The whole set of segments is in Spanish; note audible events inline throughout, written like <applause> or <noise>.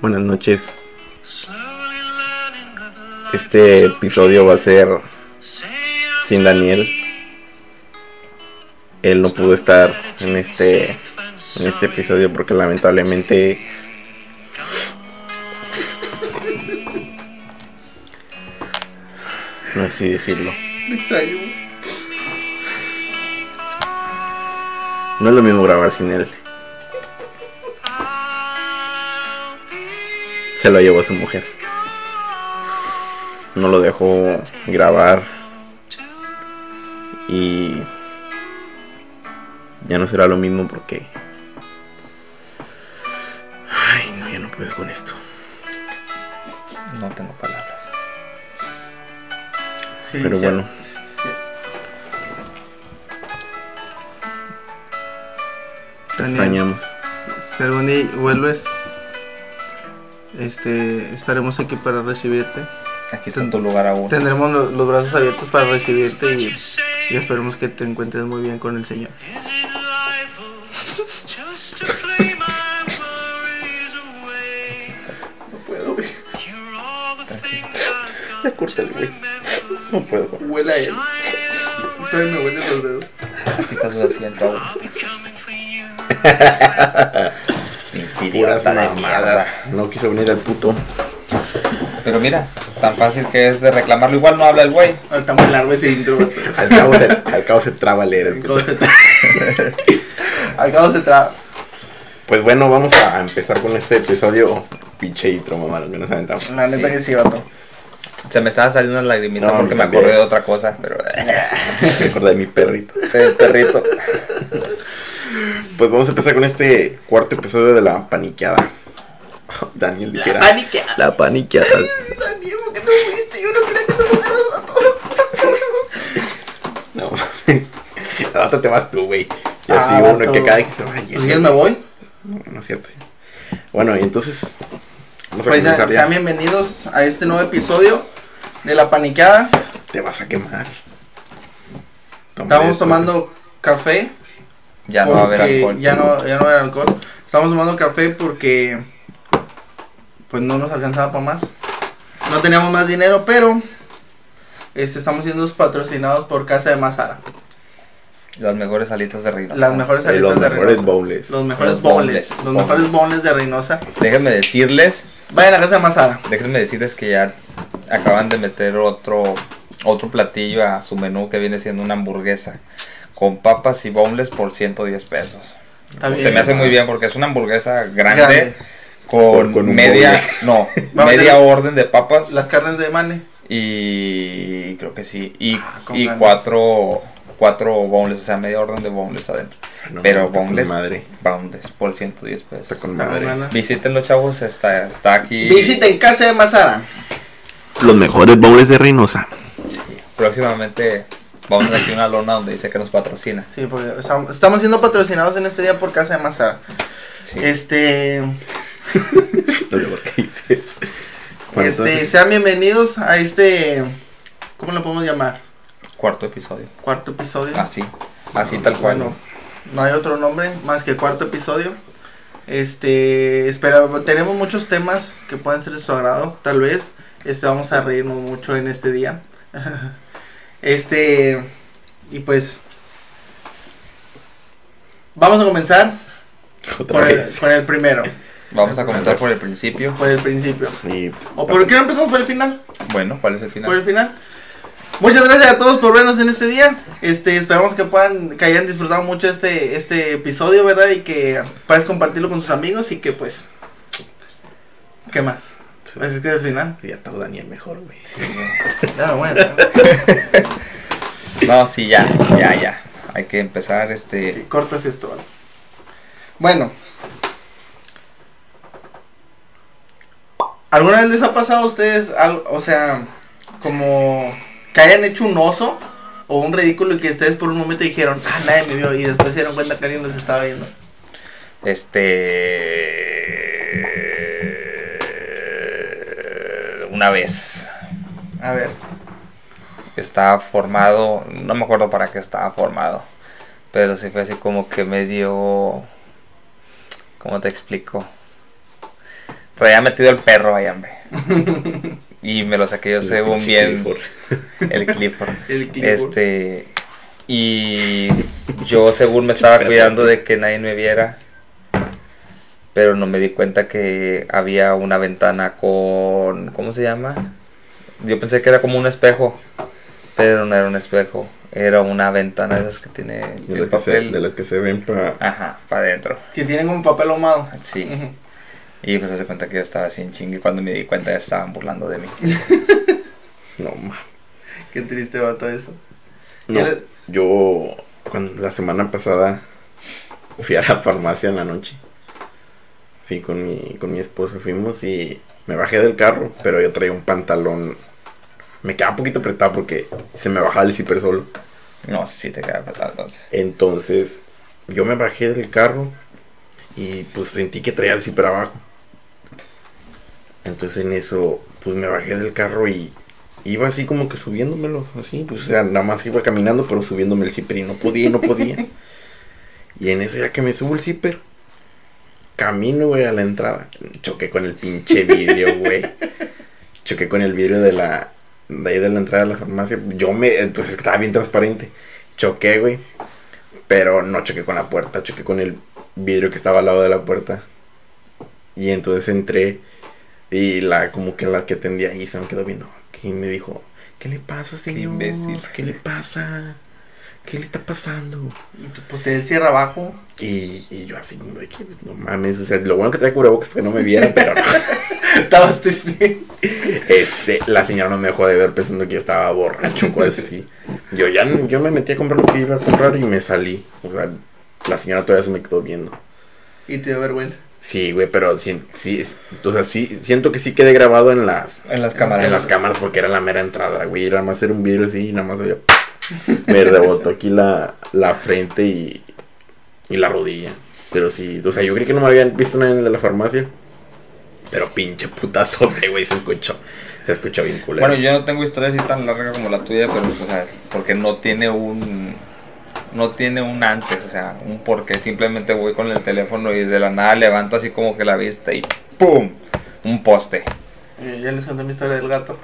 Buenas noches. Este episodio va a ser sin Daniel. Él no pudo estar en este en este episodio porque lamentablemente no sé si decirlo. No es lo mismo grabar sin él. Se lo llevó a su mujer. No lo dejó grabar. Y ya no será lo mismo porque... Ay, no, ya no puedo con esto. No tengo palabras. Sí, Pero sí, bueno. sí. Te extrañamos. Si algún día vuelves, este, estaremos aquí para recibirte. Aquí está tu lugar aún. Tendremos lo- los brazos abiertos para recibirte y, y esperemos que te encuentres muy bien con el Señor. <laughs> No puedo, güey. Ya córtale, güey. No puedo. con- Huele a él. Todavía me huelen los dedos. Aquí está su asiento aún. <laughs> Puras mamadas. No quiso venir al puto. Pero mira, tan fácil que es de reclamarlo. Igual no habla el güey. Está muy largo ese intro. Al cabo se, al cabo se traba leer el Al puto. cabo se tra- <laughs> Al cabo se traba. Pues bueno, vamos a empezar con este episodio. Pinche intro, mamá, al menos aventamos. La neta que sí, vato. Se me estaba saliendo una lagrimita No, porque me acordé de otra cosa. Pero. <laughs> Me acordé de mi perrito. <laughs> el perrito. Pues vamos a empezar con este cuarto episodio de la paniqueada. <laughs> Daniel dijera. paniqueada. La paniqueada. <laughs> Daniel, ¿por qué te fuiste? Yo no quería que te fueras, vato. <laughs> No. Te vas tú, güey. Y Ah, así uno vato. que cada que se vaya. Pues ya me voy. No, no es cierto. Bueno, y entonces. Vamos a Pues ya- comenzar ya. sean bienvenidos a este nuevo episodio de La Paniqueada. Te vas a quemar. Toma Estamos tomando café. Ya no va a haber alcohol. Ya no, ya no va a haber alcohol. Estamos tomando café porque pues no nos alcanzaba para más. No teníamos más dinero, pero este, estamos siendo patrocinados por Casa de Mazara. Las mejores alitas de Reynosa. Las mejores los alitas de mejores Reynosa. bowls. Los mejores Los bowls. Los mejores bowls de Reynosa. Déjenme decirles, Vayan a Casa de Mazara. déjenme decirles que ya acaban de meter otro otro platillo a su menú que viene siendo una hamburguesa con papas y boneless por 110 pesos. Se me hace muy bien porque es una hamburguesa grande, Grande. con, media, boneless. <laughs> no, <laughs> media orden de papas Las carnes de Mane. y creo que sí y, Ah, y cuatro cuatro boneless, o sea, media orden de boneless adentro. No, Pero boneless, madre. boneless por 110 pesos. Está con Está madre. buena. Visítenlo, chavos, está, está aquí. Visiten Casa de Mazara. Los mejores bowls de Reynosa. Próximamente vamos a aquí una lona donde dice que nos patrocina. Sí, porque estamos estamos siendo patrocinados en este día por Casa de Mazara. Sí. Este, No sé por qué dices. Bueno, este, entonces, sean bienvenidos a este, ¿cómo lo podemos llamar? Cuarto episodio. Cuarto episodio. Así, así tal cual. Bueno, no hay otro nombre más que cuarto episodio. Este, espera, tenemos muchos temas que pueden ser de su agrado, tal vez. Este, vamos a reírnos mucho en este día. <laughs> Este, y pues, vamos a comenzar con el, primero, Vamos a comenzar por el principio. por el principio. ¿O por qué no empezamos por el final? Bueno, ¿cuál es el Por final? el final. Muchas gracias a todos por vernos en este día. Este, esperamos que puedan, que hayan disfrutado mucho este, este episodio, ¿verdad? Y que puedas compartirlo con sus amigos y que pues. ¿Qué más? Así que el final. Ya está Daniel mejor, güey. Ya, bueno. <laughs> No, sí, ya, ya, ya. Hay que empezar este. Sí, cortas esto, ¿vale? Bueno. ¿Alguna vez les ha pasado a ustedes, algo, o sea, como que hayan hecho un oso o un ridículo y que ustedes por un momento dijeron, ah, nadie me vio y después se dieron cuenta que alguien los estaba viendo? Este. Una vez. A ver. Estaba formado. No me acuerdo para qué estaba formado. Pero sí fue así como que medio. ¿Cómo te explico? Traía metido el perro ahí, hombre. <laughs> Y me lo saqué yo según bien. Clifford. El Clifford. <laughs> El Clifford. Este. Y yo según me estaba cuidando de que nadie me viera. Pero no me di cuenta que había una ventana con. ¿Cómo se llama? Yo pensé que era como un espejo. Pero no era un espejo. Era una ventana de esas que tiene De el las, que se, de las que se ven para. Ajá, para adentro. Que tienen como papel ahumado. Sí. Y pues hace cuenta que yo estaba así en chingue. y Cuando me di cuenta ya estaban burlando de mí. <laughs> No, ma. Qué triste va todo eso. No, ¿Quieres- yo cuando, la semana pasada fui a la farmacia en la noche. Fui con mi, con mi esposa, fuimos y me bajé del carro, pero yo traía un pantalón. Me quedaba un poquito apretado porque se me bajaba el zipper solo. No, sí te queda apretado entonces. Entonces, yo me bajé del carro y pues sentí que traía el zipper abajo. Entonces en eso, pues me bajé del carro y iba así como que subiéndomelo, así, pues o sea, nada más iba caminando, pero subiéndome el zipper y no podía no podía. <laughs> y en eso ya que me subo el zipper, camino, güey, a la entrada. Choqué con el pinche vidrio, <laughs> güey. Choqué con el vidrio de la, de ahí de la entrada de la farmacia. Yo me, pues es que estaba bien transparente. Choqué, güey. Pero no choqué con la puerta, choqué con el vidrio que estaba al lado de la puerta. Y entonces entré y la como que la que atendía ahí se me quedó viendo. Y me dijo, ¿qué le pasa, señor? imbécil. ¿Qué le pasa? ¿Qué le está pasando? Y tú, Pues te cierra abajo. Y, y yo así pues, no mames, o sea, lo bueno que traía cubrebocas fue que no me viera, pero no. <laughs> Estabas triste. Este, la señora no me dejó de ver pensando que yo estaba borracho, cosas así. Yo ya no- yo me metí a comprar lo que iba a comprar y me salí. O sea, la señora todavía se me quedó viendo. Y te dio vergüenza. Sí, güey, pero sí, sí, o sea, sí, siento que sí quedé grabado en las, En las cámaras. en las cámaras porque era la mera entrada, güey. Era más era un vidrio así y nada más había. Me rebotó aquí la, la frente y, y la rodilla. Pero sí, o sea, yo creí que no me habían visto nadie en el de la farmacia. Pero pinche putazote, güey, se escuchó. Se escuchó bien culero. Bueno, yo no tengo historia así tan larga como la tuya, pero, o sea, porque no tiene un. No tiene un antes, o sea, un porqué. Simplemente voy con el teléfono y de la nada levanto así como que la vista y ¡pum! Un poste. Ya les conté mi historia del gato.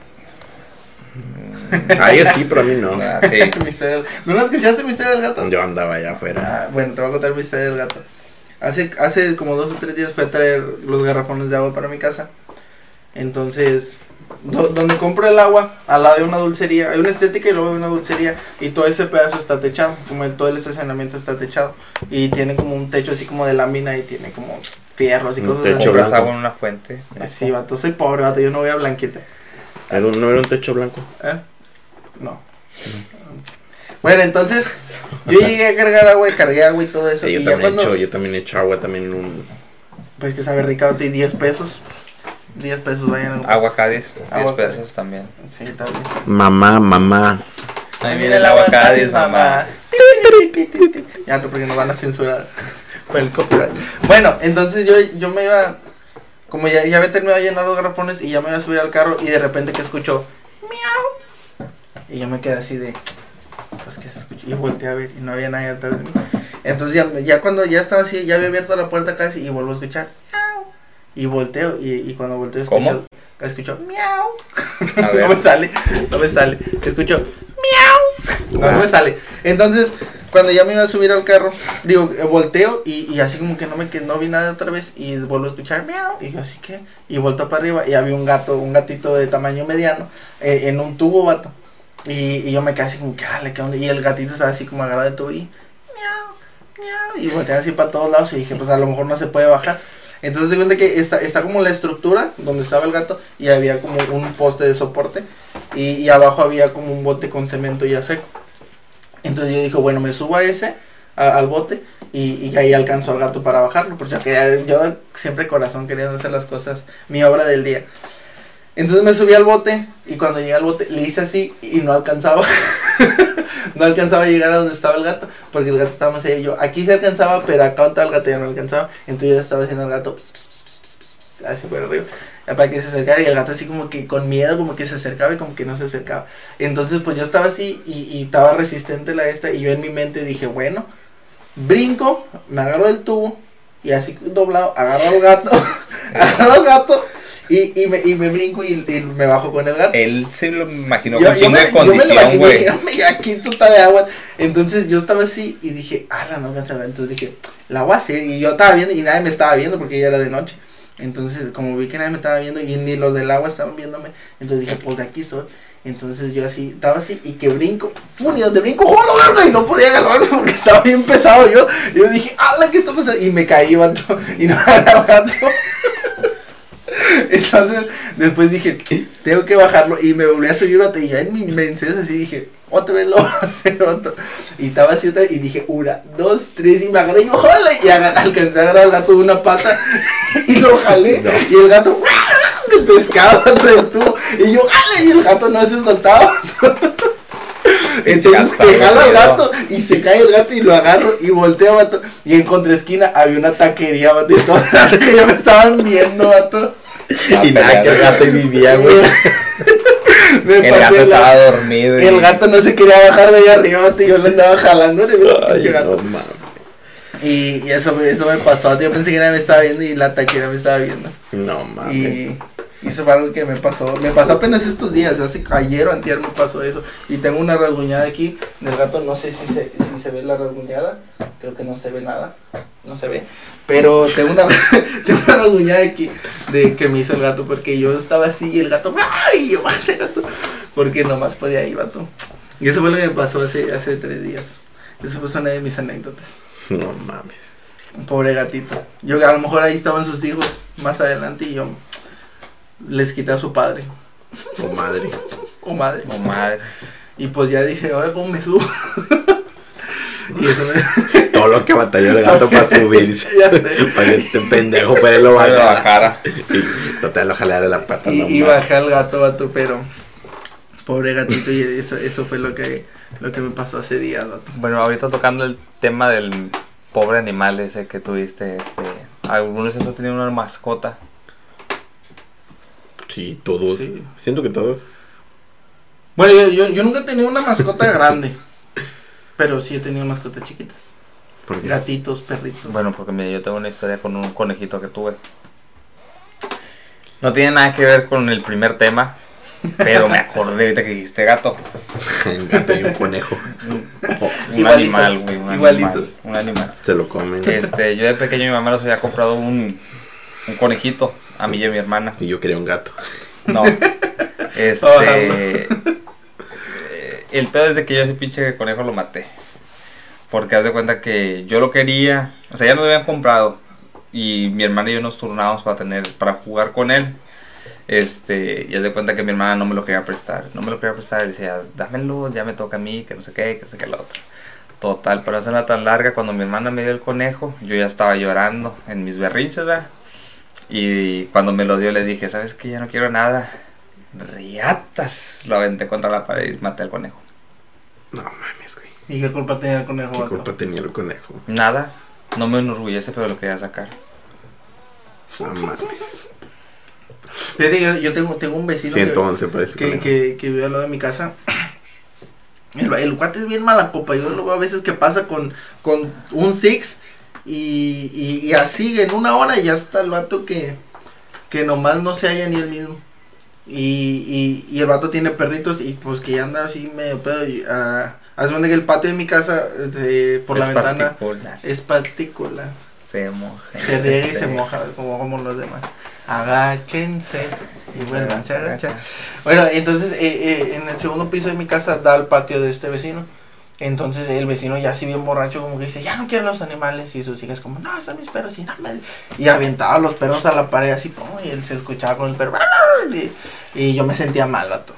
A ellos sí, pero a mí no. Ah, sí. <laughs> Del- ¿No la escuchaste mi historia del gato? Yo andaba allá afuera. Ah, bueno, te voy a contar mi historia del gato. Hace, hace como dos o tres días fui a traer los garrafones de agua para mi casa. Entonces, do- donde compro el agua, al lado de una dulcería, hay una estética y luego hay una dulcería. Y todo ese pedazo está techado, como el, todo el estacionamiento está techado. Y tiene como un techo así como de lámina y tiene como fierros y Un cosas techo así. Agua en una fuente. Sí, vato, soy pobre, vato, yo no voy a blanquita. Era un- ¿No era un techo blanco? ¿Eh? No. Bueno, entonces, yo llegué a cargar agua y cargué agua y todo eso. Sí, yo, y ya también he cuando, hecho, yo también he hecho agua también en un... Pues que sabe Ricardo y 10 pesos. 10 pesos vayan a Agua Cádiz, 10 Agua Cádiz. pesos también. Sí, también. Mamá, mamá. Ahí viene el agua Cádiz, mamá. Ya, no, porque nos van a censurar <laughs> por el copyright. Bueno, entonces yo, yo me iba, como ya, ya había terminado de llenar los garrafones y ya me iba a subir al carro y de repente que escucho miau. Y yo me quedé así de, pues que se escuchó. Y volteé a ver y no había nadie atrás de mí. Entonces ya, ya cuando ya estaba así, ya había abierto la puerta casi y vuelvo a escuchar miau. Y volteo y, y cuando volteo escucho, ¿Cómo? escucho miau. <laughs> No me sale, no me sale. Escucho miau. No, no me sale. Entonces, cuando ya me iba a subir al carro, digo, eh, volteo y, y así como que no me que no vi nada otra vez y vuelvo a escuchar miau. Y yo así que, y vuelto para arriba y había un gato, un gatito de tamaño mediano eh, en un tubo, vato. Y, y yo me quedé así como que, "Ale, ¿qué onda?". Y el gatito estaba así como agarrado de tubo y miau, miau. Y volteé así para todos lados y dije, pues a lo mejor no se puede bajar. Entonces se cuenta que está, está como la estructura donde estaba el gato y había como un poste de soporte y, abajo había como un bote con cemento ya seco. Entonces yo dije, bueno, me subo a ese, al bote y, ahí alcanzo al gato para bajarlo, porque yo, yo siempre corazón quería hacer las cosas, mi obra del día. Entonces me subí al bote y cuando llegué al bote le hice así y no alcanzaba. <laughs> no alcanzaba a llegar a donde estaba el gato, porque el gato estaba más allá. Yo aquí se alcanzaba, pero acá donde estaba el gato ya no alcanzaba. Entonces yo le estaba haciendo al gato ps, ps, ps, ps, ps, ps, así por arriba, para que se acercara. Y el gato así como que con miedo, como que se acercaba y como que no se acercaba. Entonces pues yo estaba así y, y estaba resistente la esta. Y yo en mi mente dije, bueno, brinco, me agarro del tubo. Y así doblado, agarro al gato, <laughs> agarro al gato y, y, me, y me brinco y, y me bajo con el gato. Él se lo imaginó Yo, con yo me, de condición, güey. dije, "Hombre, aquí tuta de agua. Entonces yo estaba así y dije, ah, la no alcanza a ver". Entonces dije, la voy a hacer. Y yo estaba viendo y nadie me estaba viendo porque ya era de noche. Entonces, como vi que nadie me estaba viendo y ni los del agua estaban viéndome, entonces dije, pues de aquí soy. Entonces yo así, estaba así y que brinco, ¡fum! Y donde brinco, ¡jolo, verga! Y no podía agarrarme porque estaba bien pesado yo. Y yo dije, ¡ala, qué está pasando! Y me caí, vato, y no agarré al gato. <laughs> Entonces, después dije, tengo que bajarlo y me volví a subir otra y ya en mi inmensez así dije, otra vez lo voy a hacer otro. Y estaba así otra y dije, una, dos, tres y me agarré y me jalé y alcancé a agarrar al gato de una pata <laughs> y lo jalé No. y el gato <laughs> me pescaba de tubo y yo, ¡ale! Y el gato no se soltaba. Entonces que jalo al gato y se cae el gato y lo agarro y volteo, vato. Y en contraesquina había una taquería, vato. Y todos las taquerías me estaban viendo, vato. Y nada, que el gato ahí vivía, güey. <laughs> Me El gato la- estaba dormido. y- El gato no se quería bajar de ahí arriba, y yo le andaba jalando. Ay, gato. no mames. Y, y eso, me- eso me pasó. Yo pensé que nadie me estaba viendo y la taquera me estaba viendo. No mames. Y, y eso fue algo que me pasó. Me pasó apenas estos días. Hace ayer o antier me pasó eso. Y tengo una rasguñada aquí del gato. No sé si se, si se ve la rasguñada. Creo que no se ve nada. No se ve. Pero tengo una, <laughs> tengo una rasguñada aquí de que me hizo el gato. Porque yo estaba así y el gato. ¡Ay! Yo, <laughs> "Bate, gato! Porque nomás podía ir, vato. Y eso fue lo que me pasó hace, hace tres días. Eso fue una de mis anécdotas. No mames. Pobre gatito. Yo a lo mejor ahí estaban sus hijos más adelante y yo les quité a su padre Oh <laughs> madre. o madre. Oh, madre. Y pues ya dice, ahora cómo me subo. <laughs> y eso me... <laughs> Todo lo que batalló el gato para subirse. Ya sé. Para que este pendejo, pero lo Para la bajara. Y no te lo jalar de la pata, y, no y bajé al gato, vato, pero pobre gatito y eso, eso fue lo que, lo que me pasó hace días, vato. Bueno, ahorita tocando el tema del pobre animal ese que tuviste, este, ¿algunos de esos tenían una mascota? Sí, todos. Sí. Siento que todos. Bueno, yo, yo, yo nunca he tenido una mascota <laughs> grande, pero sí he tenido mascotas chiquitas. Gatitos, perritos. Bueno, porque mira, yo tengo una historia con un conejito que tuve. No tiene nada que ver con el primer tema, pero me acordé ahorita que dijiste gato. <laughs> un gato y un conejo Un animal, güey, un igualitos. animal. Un animal. se lo comen. Este, yo de pequeño mi mamá nos había comprado un, un conejito, a mí y a mi hermana. Y yo quería un gato. No. <laughs> Este. eh, el pedo es de que yo ese pinche conejo lo maté. Porque haz de cuenta que yo lo quería. O sea, ya lo habían comprado. Y mi hermana y yo nos turnábamos para tener. para jugar con él. Este. Y haz de cuenta que mi hermana no me lo quería prestar. No me lo quería prestar. Y decía, dámelo, ya me toca a mí, que no sé qué, que no sé qué lo otro. Total, para hacerla tan larga, cuando mi hermana me dio el conejo, yo ya estaba llorando en mis berrinches, ¿verdad? Y cuando me lo dio le dije, ¿sabes qué? Ya no quiero nada. Riatas. Lo aventé contra la pared y maté al conejo. No mames, güey. ¿Y qué culpa tenía el conejo, ¿Qué vato? culpa tenía el conejo? Nada. No me enorgullece, pero lo quería sacar. No mames. Fíjate, yo, yo tengo, tengo un vecino que- 111 parece que, que, que vive al lado de mi casa. El, el cuate es bien mala copa. Yo lo veo a veces que pasa con, con un six y, y, y así en una hora ya está el vato que, que nomás no se halla ni él mismo. Y, y, y el vato tiene perritos y pues que ya anda así medio pedo. Y, ah, Haz de cuenta que el patio de mi casa de- por la ventana es particular. Se moja. Se riega y se moja como, como los demás. Agáchense y vuelvanse a agachar. Bueno, entonces eh, eh, en el segundo piso de mi casa da al patio de este vecino. Entonces el vecino ya así bien borracho como que dice, ya no quiero los animales. Y sus hijas como, no, son mis perros y no me-". Y aventaba los perros a la pared así, pum, y él se escuchaba con el perro. Y, y yo me sentía mal, vato.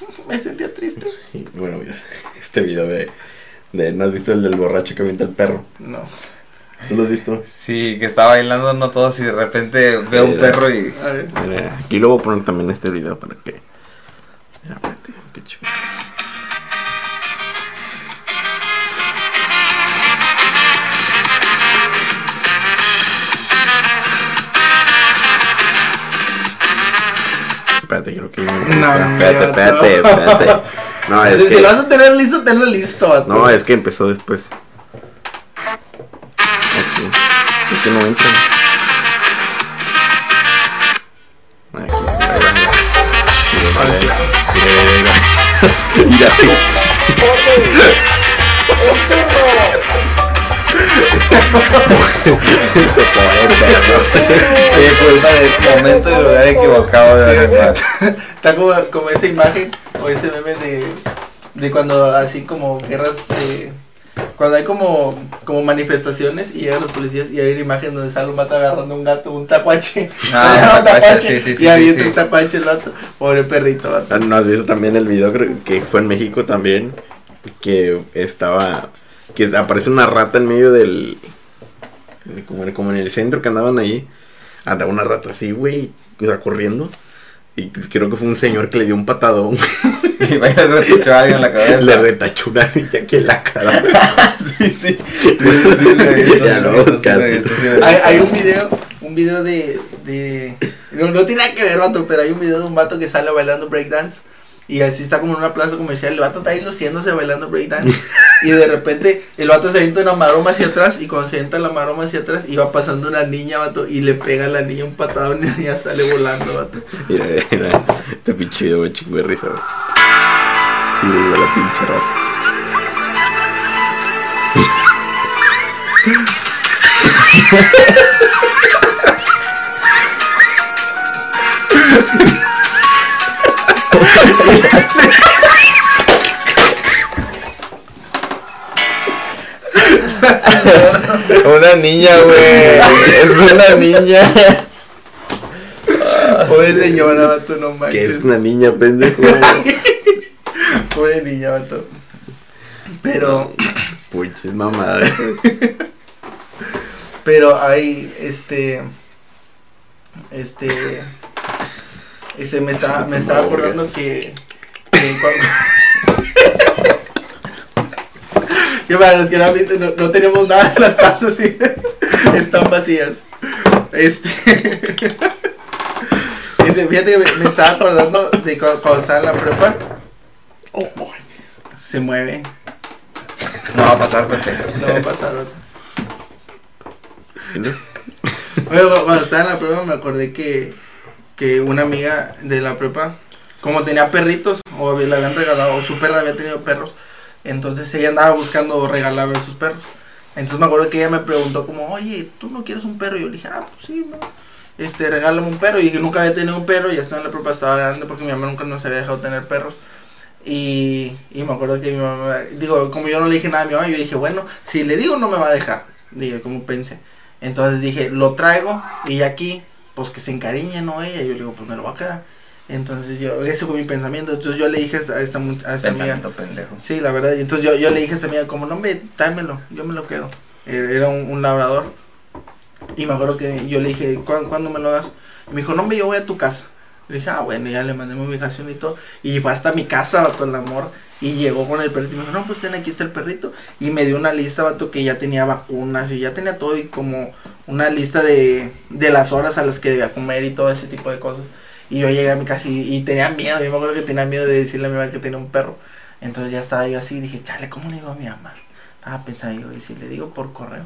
<laughs> me sentía triste. Y, bueno, mira, <laughs> este video de, de. ¿No has visto el del borracho que avienta el perro? No. ¿Tú lo has visto? Sí, que está bailando no todos y de repente veo un perro y... A ver. Mira, aquí lo voy a poner también este video para que. Mira, espérate, pinche. espérate, creo que. No, espérate, espérate, espérate. No, es si que... lo vas a tener listo, tenlo listo. Así. No, es que empezó después. Aquí. Es que no entra. Aquí, Mira, mira, mira culpa del momento y lugar equivocado de animal. Está como, como esa imagen o ese meme de, de cuando así como guerras de... Cuando hay como, como manifestaciones y llegan los policías y hay una imagen donde sale un vato agarrando un gato, un tacuache. Ah, un tacuache, <laughs> sí, sí, sí, y sí. un tacuache el vato. Pobre perrito, vato. Ah, ¿No has visto también el video creo que fue en México también? Que estaba... Que aparece una rata en medio del... Como, como en el centro que andaban ahí. Andaba una rata así, güey. O sea, corriendo. Y creo que fue un señor que le dio un patadón. <laughs> Y vaya a retichar a alguien en la cabeza. le retachó una niña aquí en la cara. <laughs> Sí, sí. <laughs> Ya lo buscaste. Hay, hay un video, un video de, de no, no tiene nada que ver, vato, pero hay un video de un vato que sale bailando breakdance. Y así está como en una plaza comercial, el vato está ahí luciéndose bailando breakdance. <laughs> y de repente el vato se avienta una maroma hacia atrás y cuando se avienta la maroma hacia atrás y va pasando una niña, vato, y le pega a la niña un patadón y la niña sale volando, vato. Mira, mira. Este pinche video, güey, chingo de risa, güey. Y le digo a la pinche rata. <laughs> <laughs> Una niña, güey. Es una niña. Pobre señora, vato, no Que manches. es una niña, pendejo. Pobre niña, vato. Pero, Puches mamada. pero hay, este, este, ese me estaba, me estaba acordando que, que cuando... <laughs> que para los que no han visto, no, no tenemos nada en <laughs> las tazas, ¿sí? están vacías. Este, <laughs> este, fíjate que me, me estaba acordando de cu- cuando, estaba en la prepa. Oh, boy. Se mueve, No va a pasar, pendejo. no va a pasar. Bueno, cu- cuando estaba en la prepa me acordé que, que una amiga de la prepa, como tenía perritos, o le habían regalado, o su perra había tenido perros, entonces ella andaba buscando regalarle sus perros. Entonces me acuerdo que ella me preguntó como, oye, ¿tú no quieres un perro? Y yo le dije, ah, pues sí, no. Este, regálame un perro. Y que nunca había tenido un perro, y estaba en la prepa, estaba grande porque mi mamá nunca nos había dejado tener perros. Y, y me acuerdo que mi mamá, digo, como yo no le dije nada a mi mamá, yo dije, bueno, si le digo no me va a dejar. Dije, como pensé. Entonces dije, lo traigo y aquí, pues que se encariñe, ¿no? Ella, yo le digo, pues me lo va a quedar. Entonces yo, ese fue mi pensamiento. Entonces yo le dije a esta, a esta, amiga, Pensamiento pendejo. sí, la verdad. Entonces yo, yo le dije a esta amiga, como no me, tráemelo, yo me lo quedo. Eh, Era un, un labrador. Y me acuerdo que yo le dije, ¿cuándo, ¿cuándo me lo das? Y me dijo, no, hombre, yo voy a tu casa. Le dije, ah, bueno, ya le mandé mi ubicación y todo. Y fue hasta mi casa, vato, el amor. Y llegó con el perrito y me dijo, no, pues ten aquí está el perrito. Y me dio una lista, vato, que ya tenía vacunas y ya tenía todo. Y como una lista de, de las horas a las que debía comer y todo ese tipo de cosas. Y yo llegué a mi casa y, tenía miedo. Yo me acuerdo que tenía miedo de decirle a mi mamá que tenía un perro. Entonces ya estaba yo así. Dije, chale, ¿cómo le digo a mi mamá? Estaba pensando yo, y si le digo por correo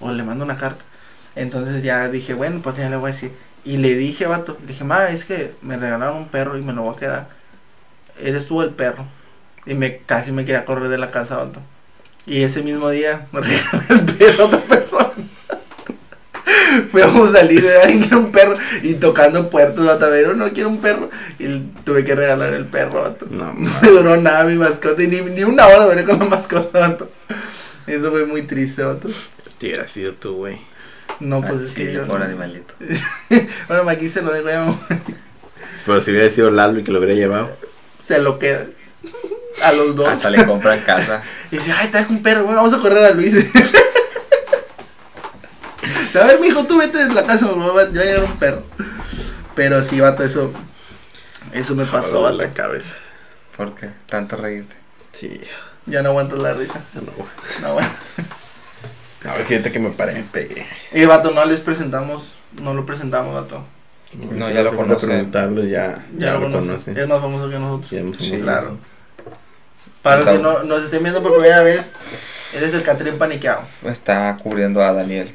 o le mando una carta. Entonces ya dije, bueno, pues ya le voy a decir. Y le dije, vato, le dije, ma, es que me regalaron un perro y me lo voy a quedar. Eres tú el perro. Y me casi me quería correr de la casa, vato. Y ese mismo día me <laughs> regaló el perro a otra persona. <laughs> Fuimos a salir, alguien quiere un perro y tocando puertas, vato, a ver, no quiero un perro. Y tuve que regalar el perro, vato. No, <laughs> No me duró nada mi mascota y ni, ni una hora duré con la mascota, vato. Eso fue muy triste, vato. Si hubiera sido tú, güey. No, pues Ah, es sí, que yo. Por no. animalito. Bueno, aquí se lo dejo ya. Pero si hubiera sido Lalo y que lo hubiera llevado. Se lo queda. A los dos. Hasta le compran casa. <laughs> Y dice, ay, te dejo un perro, bueno, vamos a correr a Luis. <laughs> a ver, mijo, tú vete de la casa, me va a a un perro. Pero sí, vato, eso. Eso me pasó, Joder, vato. la cabeza. ¿Por qué? Tanto reírte. Sí. Ya no aguantas la risa. ya No, güey. No, bueno. A ver, fíjate que me paré, me pegué. Eh, vato, no les presentamos. No lo presentamos, vato. No, ya lo conocen. preguntarlo, ya, Ya, ya, lo lo conocen. Es más famoso que nosotros. Sí. Claro. Para los que no, nos estén viendo por primera vez, él es el Catrín paniqueado. Está cubriendo a Daniel.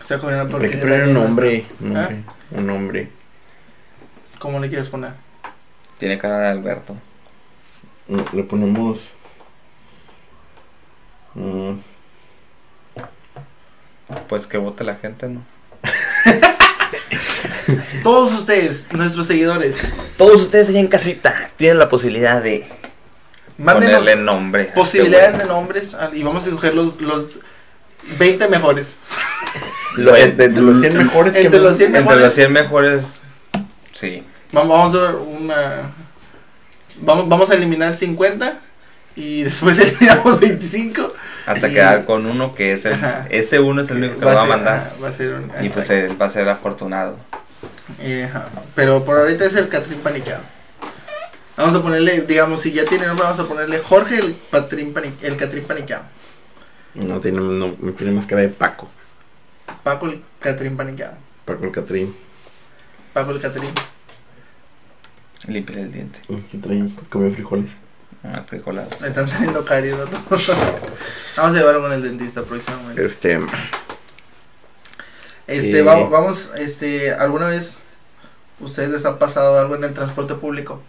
Está Hay porque. que poner un nombre, un ¿Ah? nombre, un nombre. ¿Cómo le quieres poner? Tiene cara de Alberto. le ponemos. mm, Pues que vote la gente, ¿no? <laughs> Todos ustedes, nuestros seguidores, Todos ustedes allá en casita tienen la posibilidad de mándenos ponerle nombre. este posibilidades de nombres ah, y vamos a escoger los, los 20 mejores. <laughs> lo- entre los 100 mejores Entre los 100 güey. Entre mejores. los 100 mejores, sí. Vamos, a una. Vamos, vamos a eliminar 50 y <laughs> después eliminamos 25. Hasta Y- quedar con uno que es el, Ajá. ese uno es el único que me va a ser- mandar. ajá, va a ser un- Y pues él va a ser afortunado. Eh, ajá. Pero por ahorita es el Catrín Paniqueado. Vamos a ponerle, digamos, si ya tiene nombre, vamos a ponerle Jorge el, Patrín Pani- el Catrín Paniqueado. No, tiene, no, me tiene más cara de Paco. Paco el Catrín Paniqueado. Paco el Catrín. Paco el Catrín. Limpia el diente. ¿Qué trae? Comió frijoles. Ah, frijolas. Me están saliendo caries, ¿no? <laughs> Vamos a llevarlo con el dentista próximamente. Este. Este, Eh. vamos, vamos, este, ¿alguna vez ustedes les ha pasado algo en el transporte público?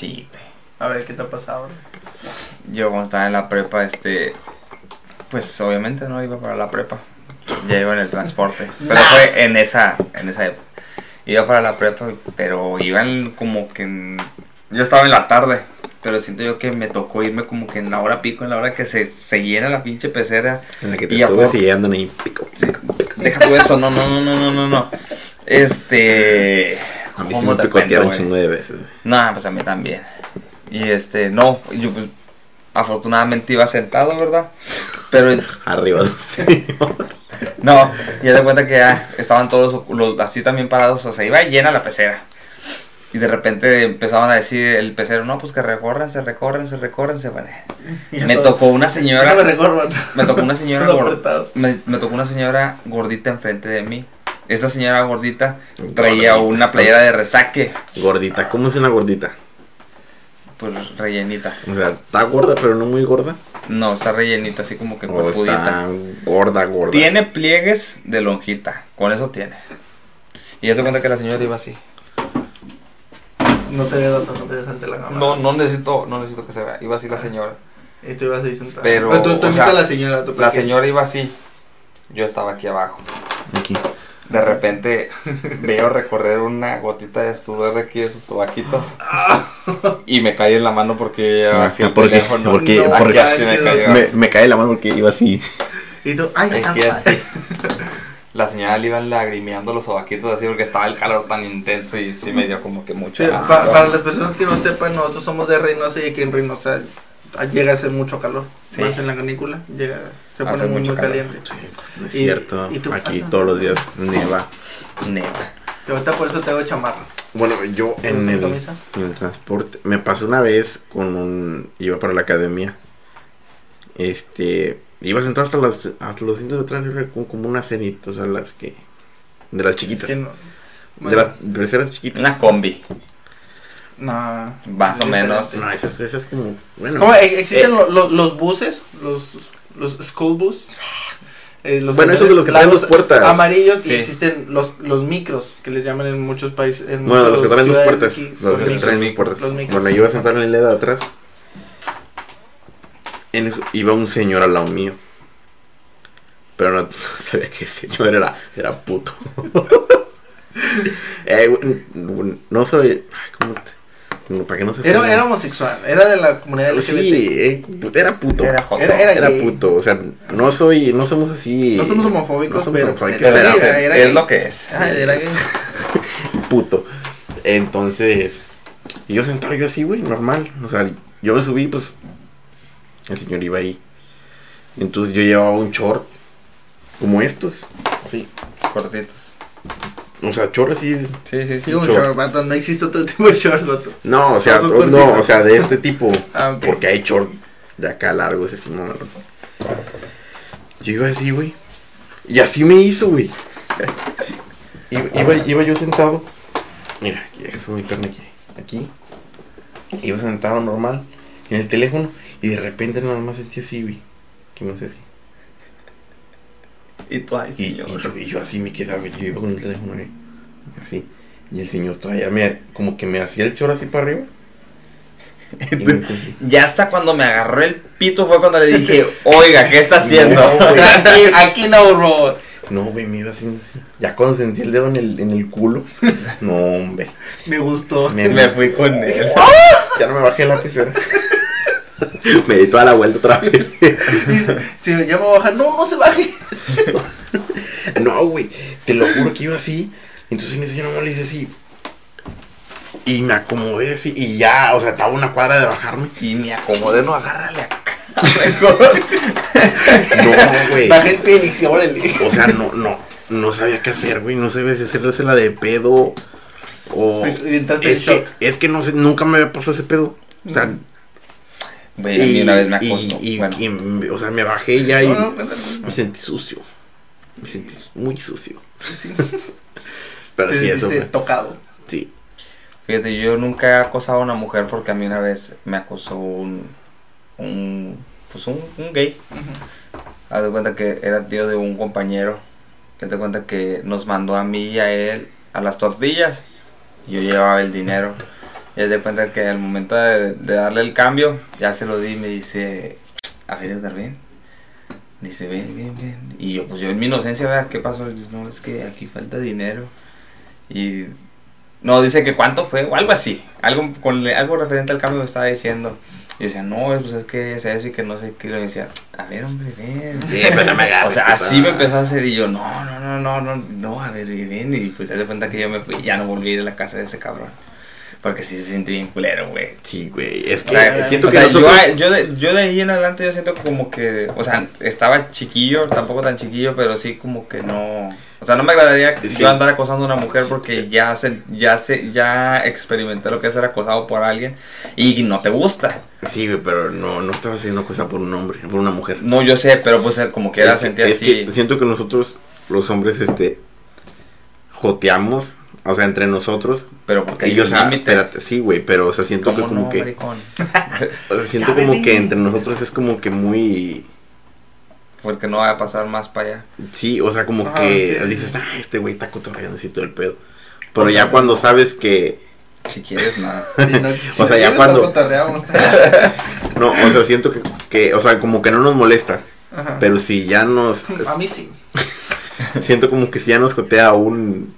Sí, güey. A ver, ¿qué te ha pasado? Yo cuando estaba en la prepa, este, pues obviamente no iba para la prepa. Ya iba en el transporte. Pero fue en esa, en esa época. Iba para la prepa, pero iban como que en- yo estaba en la tarde. Pero siento yo que me tocó irme como que en la hora pico, en la hora que se, se llena la pinche pecera. En la que te Y subes por- y andan ahí. Pico, pico, pico. Deja tú eso, no, no, no, no, no, no, no. Este. A mí sí ¿cómo me te picotearon un chingo de veces. No, pues a mí también. Y este, no, yo pues, afortunadamente iba sentado, ¿verdad? Pero <laughs> Arriba. <laughs> Sí. no, ya de cuenta que ya estaban todos los, así también parados, o sea, iba llena la pecera. Y de repente empezaban a decir el pecero, no, pues que recorran, se recorren, se recorren, se van. Me tocó una señora, recorro. me tocó una señora me, me tocó una señora gordita enfrente de mí. Esta señora gordita traía Gordita. una playera de resaque, Gordita. ¿Cómo es una gordita? pues rellenita. O sea, está gorda, pero no muy gorda. No, está rellenita, así como que O cuerpudita. está gorda, gorda. Tiene pliegues de lonjita, con eso tiene. Y ya se cuenta que la señora iba así. No te veo tanto, no te ves ante la cámara. No, no necesito, no necesito que se vea. Iba así la señora. Y tú ibas ahí sentado. Pero, Ah, tú, tú o viste sea, a la señora. Tú La señora iba así. Yo estaba aquí abajo. Aquí. De repente veo recorrer una gotita de sudor de aquí de su sobaquito. Y me caí en la mano porque Ah, Porque así me manches, cayó. me, me cae la mano porque iba así. Y tú, ay, así. La señora le iban lagrimeando los sobaquitos así porque estaba el calor tan intenso y sí me dio como que mucho Sí, asco. pa- para las personas que no sepan, nosotros somos de Reynosa y aquí en Reynosa llega a hacer mucho calor. Sí. Más en la canícula, llega, se pone muy, mucho muy calor. caliente. No es Y- cierto. y tú- Aquí ah, todos los días neva. Neta. Y ahorita por eso te hago chamarra. Bueno, yo en ¿Con el, camisa? en el transporte me pasó una vez con un iba para la academia. Este, iba sentado hasta las hasta los asientos de atrás como, como una cenita, o sea, las que de las chiquitas, Que no, de las terceras chiquitas. Una combi. No, Más o menos. No, esas esas como, bueno. ¿Cómo? E- Existen Eh. lo- lo- los buses, los, los school bus. eh, los Bueno, esos de los que traen dos puertas. Amarillos Sí. y existen los, los micros, que les llaman en muchos países. En Bueno, los que traen dos puertas, aquí, los que micros. traen dos puertas. los micros. Bueno, yo iba a sentar en la de atrás. En eso iba un señor al lado mío. Pero no <laughs> sabía que el señor era, era puto. <laughs> Eh, no soy. ay, ¿Cómo te.? No, para que no se Era, era homosexual, era de la comunidad LGBT. Sí, eh, pu- era puto. Era Era. Era- puto. O sea, no soy. No somos así. No somos homofóbicos, no somos pero homofóbicos, Pero es, era- era es gay. lo que es. Era gay. <laughs> puto. Entonces, y yo sentado yo así, güey, normal. O sea, yo me subí, pues, el señor iba ahí. Entonces yo llevaba un short como estos, así. Cortitos. O sea, short así. Sí, sí, Sí, sí. un short. short, vato, no existe otro <laughs> tipo de shorts, vato. No, o sea, no, o sea, de este tipo. <laughs> Ah, ok. Porque hay short de acá largos, ese sí, no, no. Yo iba así, güey. Y así me hizo, güey. <laughs> Iba, iba, iba yo sentado. Mira, aquí deja subir mi pierna aquí. Aquí. Iba sentado normal. En el teléfono. Y de repente nada más sentí así, güey. Que me hace así. Y tú, ay, Y, yo, y yo así me quedaba, yo iba con el teléfono güey, así. Y el señor todavía me, como que me hacía el chor así para arriba. <laughs> Ya hasta cuando me agarró el pito fue cuando le dije, <laughs> oiga, ¿qué está haciendo? No, <laughs> aquí, aquí no, robot. No, güey, me iba haciendo así. Ya cuando sentí el dedo en el, en el culo. No, hombre. Me gustó. Me, me fui con él. Ya no me bajé la pecera. <laughs> me di toda la vuelta otra vez. <laughs> Dice, si ya me voy a bajar, no, no se baje. <laughs> No, güey. Te lo juro que iba así. Entonces en eso yo nomás le hice así. Y me acomodé así. Y ya, o sea, estaba una cuadra de bajarme. Y me acomodé, no, agárrale acá. No, güey. Bajé el pie y dije, órale. O sea, no, no. No sabía qué hacer, güey. No sabía si hacerse la de pedo. O. Y Es que, es que no sé, nunca me había pasado ese pedo. O sea, Güey, a mí una vez me y- acostó. y- bueno, y o sea, me bajé ya y No, no, cuéntame. me sentí sucio. Me sentí muy sucio. Sí. <laughs> Pero sí, eso fue. tocado. Sí. fíjate, yo nunca he acosado a una mujer porque a mí una vez me acosó un. un pues un, un gay. Haz de cuenta que era tío de un compañero. Haz de cuenta que nos mandó a mí y a él a las tortillas. Y yo llevaba el dinero. Y de cuenta que al momento de, de darle el cambio, ya se lo di y me dice, a ver, Edgar, ven. Dice, ven, ven, ven. Y yo, pues yo en mi inocencia, ¿verdad? ¿qué pasó? Dice, no, es que aquí falta dinero. Y no, dice que cuánto fue, o algo así. Algo, con, algo referente al cambio me estaba diciendo. Y decía, no, pues es que es eso y que no sé qué. Y le decía, a ver, hombre, ven. Sí, pero no me agarres, O sea, así me empezó a hacer y yo, no, no, no, no, no, no, a ver, ven. Y pues se dio cuenta que yo me fui y ya no volví a ir a la casa de ese cabrón. Porque sí se siente bien culero, güey. Sí, güey. Es que O sea, siento o que sea, nosotros. yo, yo, de, yo de ahí en adelante yo siento como que, o sea, estaba chiquillo, tampoco tan chiquillo, pero sí como que no, o sea, no me agradaría Sí. yo andar acosando a una mujer porque ya se, ya se, ya experimenté lo que es ser acosado por alguien y no te gusta. Sí, güey, pero no, no estaba haciendo cosa por un hombre, por una mujer. No, yo sé, pero pues como que era que, sentir así. que siento que nosotros, los hombres, este. Joteamos, o sea, entre nosotros. pero porque hay Y yo, o sea, espérate, sí, güey, pero, o sea, siento que ¿Cómo como no, que. maricón? <laughs> O sea, siento como que entre nosotros es como que muy. porque no va a pasar más para allá. Sí, o sea, como que sí. dices, ah, este güey está cotorreando así todo el pedo. Pero ya cuando sabes que. Si quieres, nada. <laughs> Sí, no, si O sea, ya cuando-. <laughs> No, o sea, siento que, que. O sea, como que no nos molesta. Ajá. Pero si ya nos. A mí sí. Siento como que si ya nos jotea un.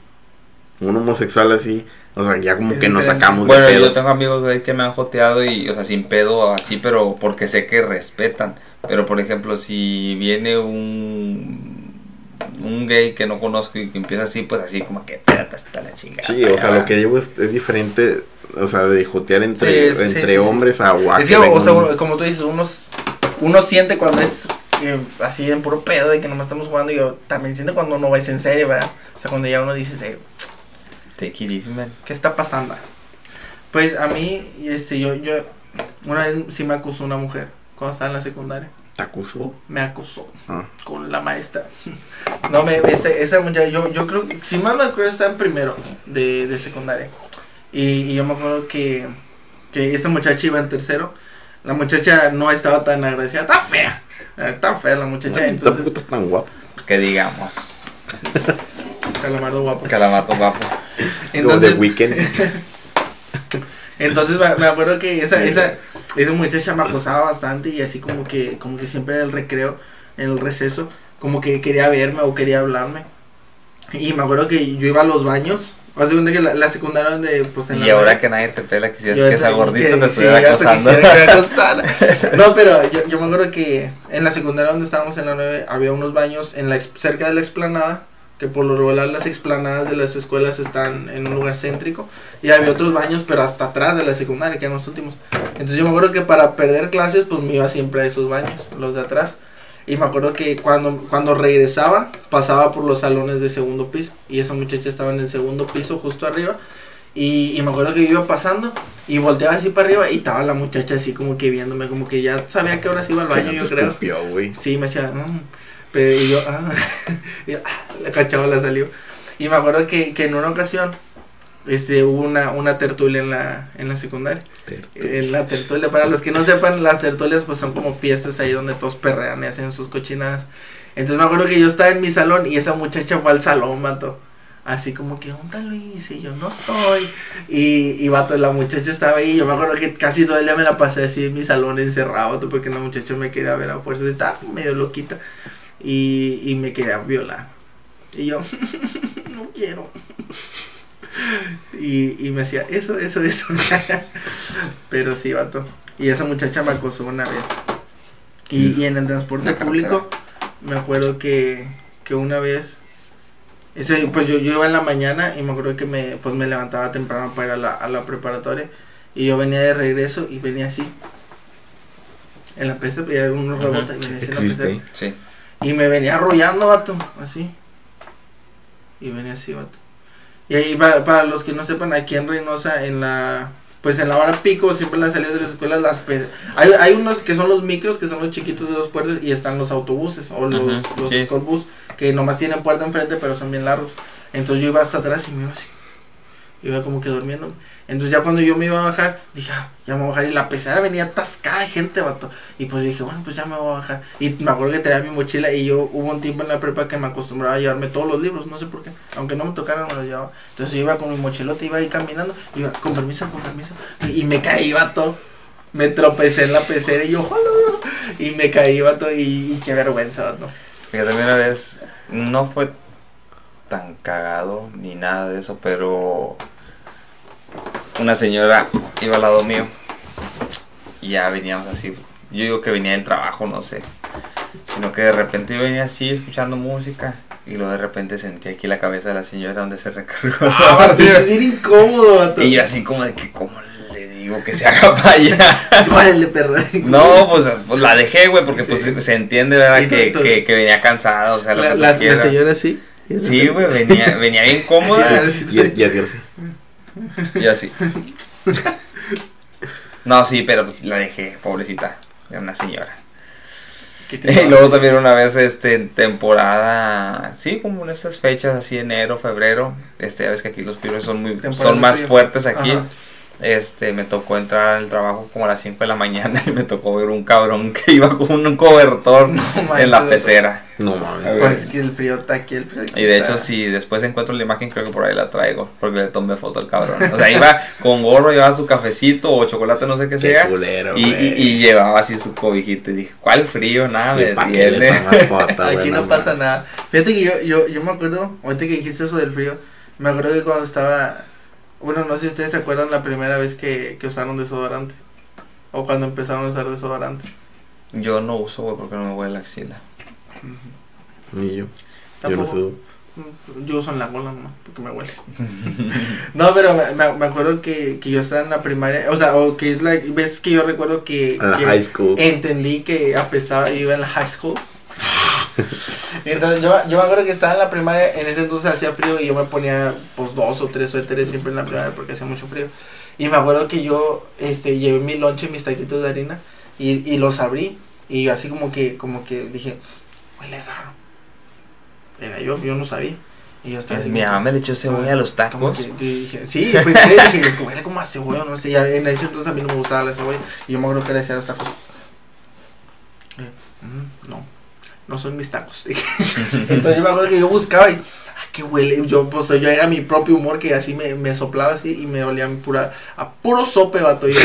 Un homosexual así. O sea, ya como Es que nos sacamos Bueno, de pedo. yo tengo amigos güey, que me han joteado y, o sea, sin pedo así, pero porque sé que respetan. Pero, por ejemplo, si viene un, un gay que no conozco y que empieza así, pues así como que espérate hasta la chingada. Sí, o sea, lo que digo es, es diferente. O sea, de jotear entre, Sí, sí, entre sí, sí. hombres a guac. Es que, o sea, uno- como tú dices, uno, uno siente cuando es eh, así en puro pedo de que nomás estamos jugando y yo también siento cuando no vais en serio, ¿verdad? O sea, cuando ya uno dice, eh, Take it easy, man. ¿qué está pasando? Pues a mí, este, yo, yo, una vez sí me acusó una mujer cuando estaba en la secundaria. ¿Te acusó? Me acusó Ah. con la maestra. <laughs> No, me, ese, esa muchacha, yo, yo creo que, si mal me acuerdo, estaba en primero de, de secundaria. Y, y yo me acuerdo que, que esta muchacha iba en tercero. La muchacha no estaba tan agradecida, está fea. Está fea la muchacha, Tampoco entonces, estás tan guapo. Que digamos. <laughs> calamardo guapo. Calamardo guapo. <laughs> De Entonces, weekend. <laughs> entonces me, acuerdo que esa, esa, esa muchacha me acosaba bastante y así como que, como que siempre en el recreo, en el receso, como que quería verme o quería hablarme. Y me acuerdo que yo iba a los baños. De cuenta que la, la secundaria donde, pues en Y la ahora que nadie te pela, quisieras Yo que esa gordita que- te estuviera acosando. que. <laughs> No, pero yo, yo me acuerdo que en la secundaria donde estábamos en la 9 había unos baños en la cerca de la explanada, que por lo regular las explanadas de las escuelas están en un lugar céntrico, y había otros baños, pero hasta atrás de la secundaria, que eran los últimos. Entonces yo me acuerdo que para perder clases, pues me iba siempre a esos baños, los de atrás. Y me acuerdo que cuando, cuando regresaba, pasaba por los salones de segundo piso. Y esa muchacha estaba en el segundo piso, justo arriba. Y, y me acuerdo que yo iba pasando y volteaba así para arriba y estaba la muchacha así como que viéndome, como que ya sabía que ahora sí iba al baño, Sí, yo creo. escupió. Sí, me decía, no. Pero y yo, ah, <laughs> y, ah, la salió. Y me acuerdo que, que en una ocasión este, hubo una, una tertulia en la, en la secundaria. En la tertulia, para los que no sepan, las tertulias pues son como fiestas ahí donde todos perrean y hacen sus cochinadas. Entonces me acuerdo que yo estaba en mi salón y esa muchacha fue al salón, mato. así como que, ¿dónde está Luis? Y yo, no estoy. Y, y vato, la muchacha estaba ahí. Yo me acuerdo que casi todo el día me la pasé así en mi salón encerrado, vato, porque la muchacha me quería ver a fuerza. Estaba medio loquita. Y, y me quería violar. Y yo, <laughs> no quiero. Y, y me decía, eso, eso, eso. <laughs> Pero sí, vato. Y esa muchacha me acosó una vez. Y, y en el transporte público, me acuerdo que, que una vez. Ese, pues yo, yo iba en la mañana y me acuerdo que me, pues me levantaba temprano para ir a la, a la preparatoria. Y yo venía de regreso y venía así. En la pesta, y había unos rebotes y venía así en la pecera. Existe. Sí. Y me venía arrollando, vato, así. Y venía así, vato. Y ahí, para, para los que no sepan, aquí en Reynosa, en la. Pues en la hora pico, siempre las salidas de las escuelas, las pe- hay, hay unos que son los micros, que son los chiquitos de dos puertas, y están los autobuses, o los, Ujú, los sí. que nomás tienen puerta enfrente, pero son bien largos. Entonces yo iba hasta atrás y me iba así. Iba como que durmiendo. Entonces ya cuando yo me iba a bajar, dije, ah, ya me voy a bajar. Y la pecera venía atascada de gente, vato. Y pues dije, bueno, pues ya me voy a bajar. Y me acuerdo que tenía mi mochila y yo hubo un tiempo en la prepa que me acostumbraba a llevarme todos los libros, no sé por qué. Aunque no me tocaran, me los llevaba. Entonces yo iba con mi mochilote, iba ahí caminando, iba, con permiso, con permiso. Y, y me caí, vato. Me tropecé en la pecera y yo, "Hola". Y me caí, vato. Y, y qué vergüenza, vato. Fíjate, una vez no fue tan cagado ni nada de eso, pero una señora iba al lado mío y ya veníamos así. Yo digo que venía del trabajo, no sé. Sino que de repente yo venía así escuchando música y luego de repente sentí aquí la cabeza de la señora donde se recargó. Ah, es bien incómodo, vato. y yo así como de que, ¿cómo le digo que se haga <laughs> para allá? Órale, perro. No, pues, pues la dejé, güey, porque pues se entiende, ¿verdad? Que, que, que venía cansada, o sea, lo La, que la- la señora sí. Sí, güey, venía, venía bien <laughs> Ya, cómoda. Y, y adiós. Y así. No, sí, pero pues la dejé, pobrecita. Era una señora. ¿Qué te <laughs> Y luego también una vez, este, en temporada, sí, como en estas fechas, así enero, febrero, este, ya ves que aquí los fríos son muy, Temporada son más frío. fuertes aquí. Ajá. Este, me tocó entrar al trabajo como a las 5 de la mañana <laughs> y me tocó ver un cabrón que iba con un cobertor en la pecera. No mames. Pues que el frío está aquí, el frío aquí Y de está. hecho, si después encuentro la imagen, creo que por ahí la traigo, porque le tomé foto al cabrón. O sea, iba con gorro, llevaba su cafecito o chocolate, no sé qué Qué sea. culero, Y, y, y llevaba así su cobijita y dije, ¿cuál frío? Nada, me ¿Y pa' qué le detiene. tomas foto, <laughs> Aquí no pasa nada. Fíjate que yo, yo, yo me acuerdo, ahorita que dijiste eso del frío, me acuerdo que cuando estaba, bueno, no sé si ustedes se acuerdan la primera vez que, que usaron desodorante. O cuando empezaron a usar desodorante. Yo no uso, güey, porque no me huele la axila. Ni yo. Yo no Tampoco. subo. Yo uso en la gola nomás, porque me huele. <laughs> no, pero me, me- acuerdo que, que yo estaba en la primaria, o sea, o que es la vez que yo recuerdo que, la que high school. entendí que apestaba, yo iba en la high school. <laughs> Entonces yo, yo me acuerdo que estaba en la primaria, en ese entonces hacía frío y yo me ponía pues dos o tres suéteres siempre en la primaria porque hacía mucho frío. Y me acuerdo que yo este, llevé mi lonche, mis taquitos de harina y, y los abrí y así como que, como que dije, huele raro. Era yo, yo no sabía. Y yo estaba así Mi como mamá me le echó cebolla a los como tacos. que yo dije, sí, pensé, dije, huele como a cebolla, no sé, ya en ese entonces a mí no me gustaba la cebolla, y yo me acuerdo que le decía a los tacos, eh, mm, no, no son mis tacos, <laughs> entonces yo me acuerdo que yo buscaba y, ah, qué huele, yo, pues yo era mi propio humor que así me, me soplaba así y me olía pura, a puro sope, vato, y yo,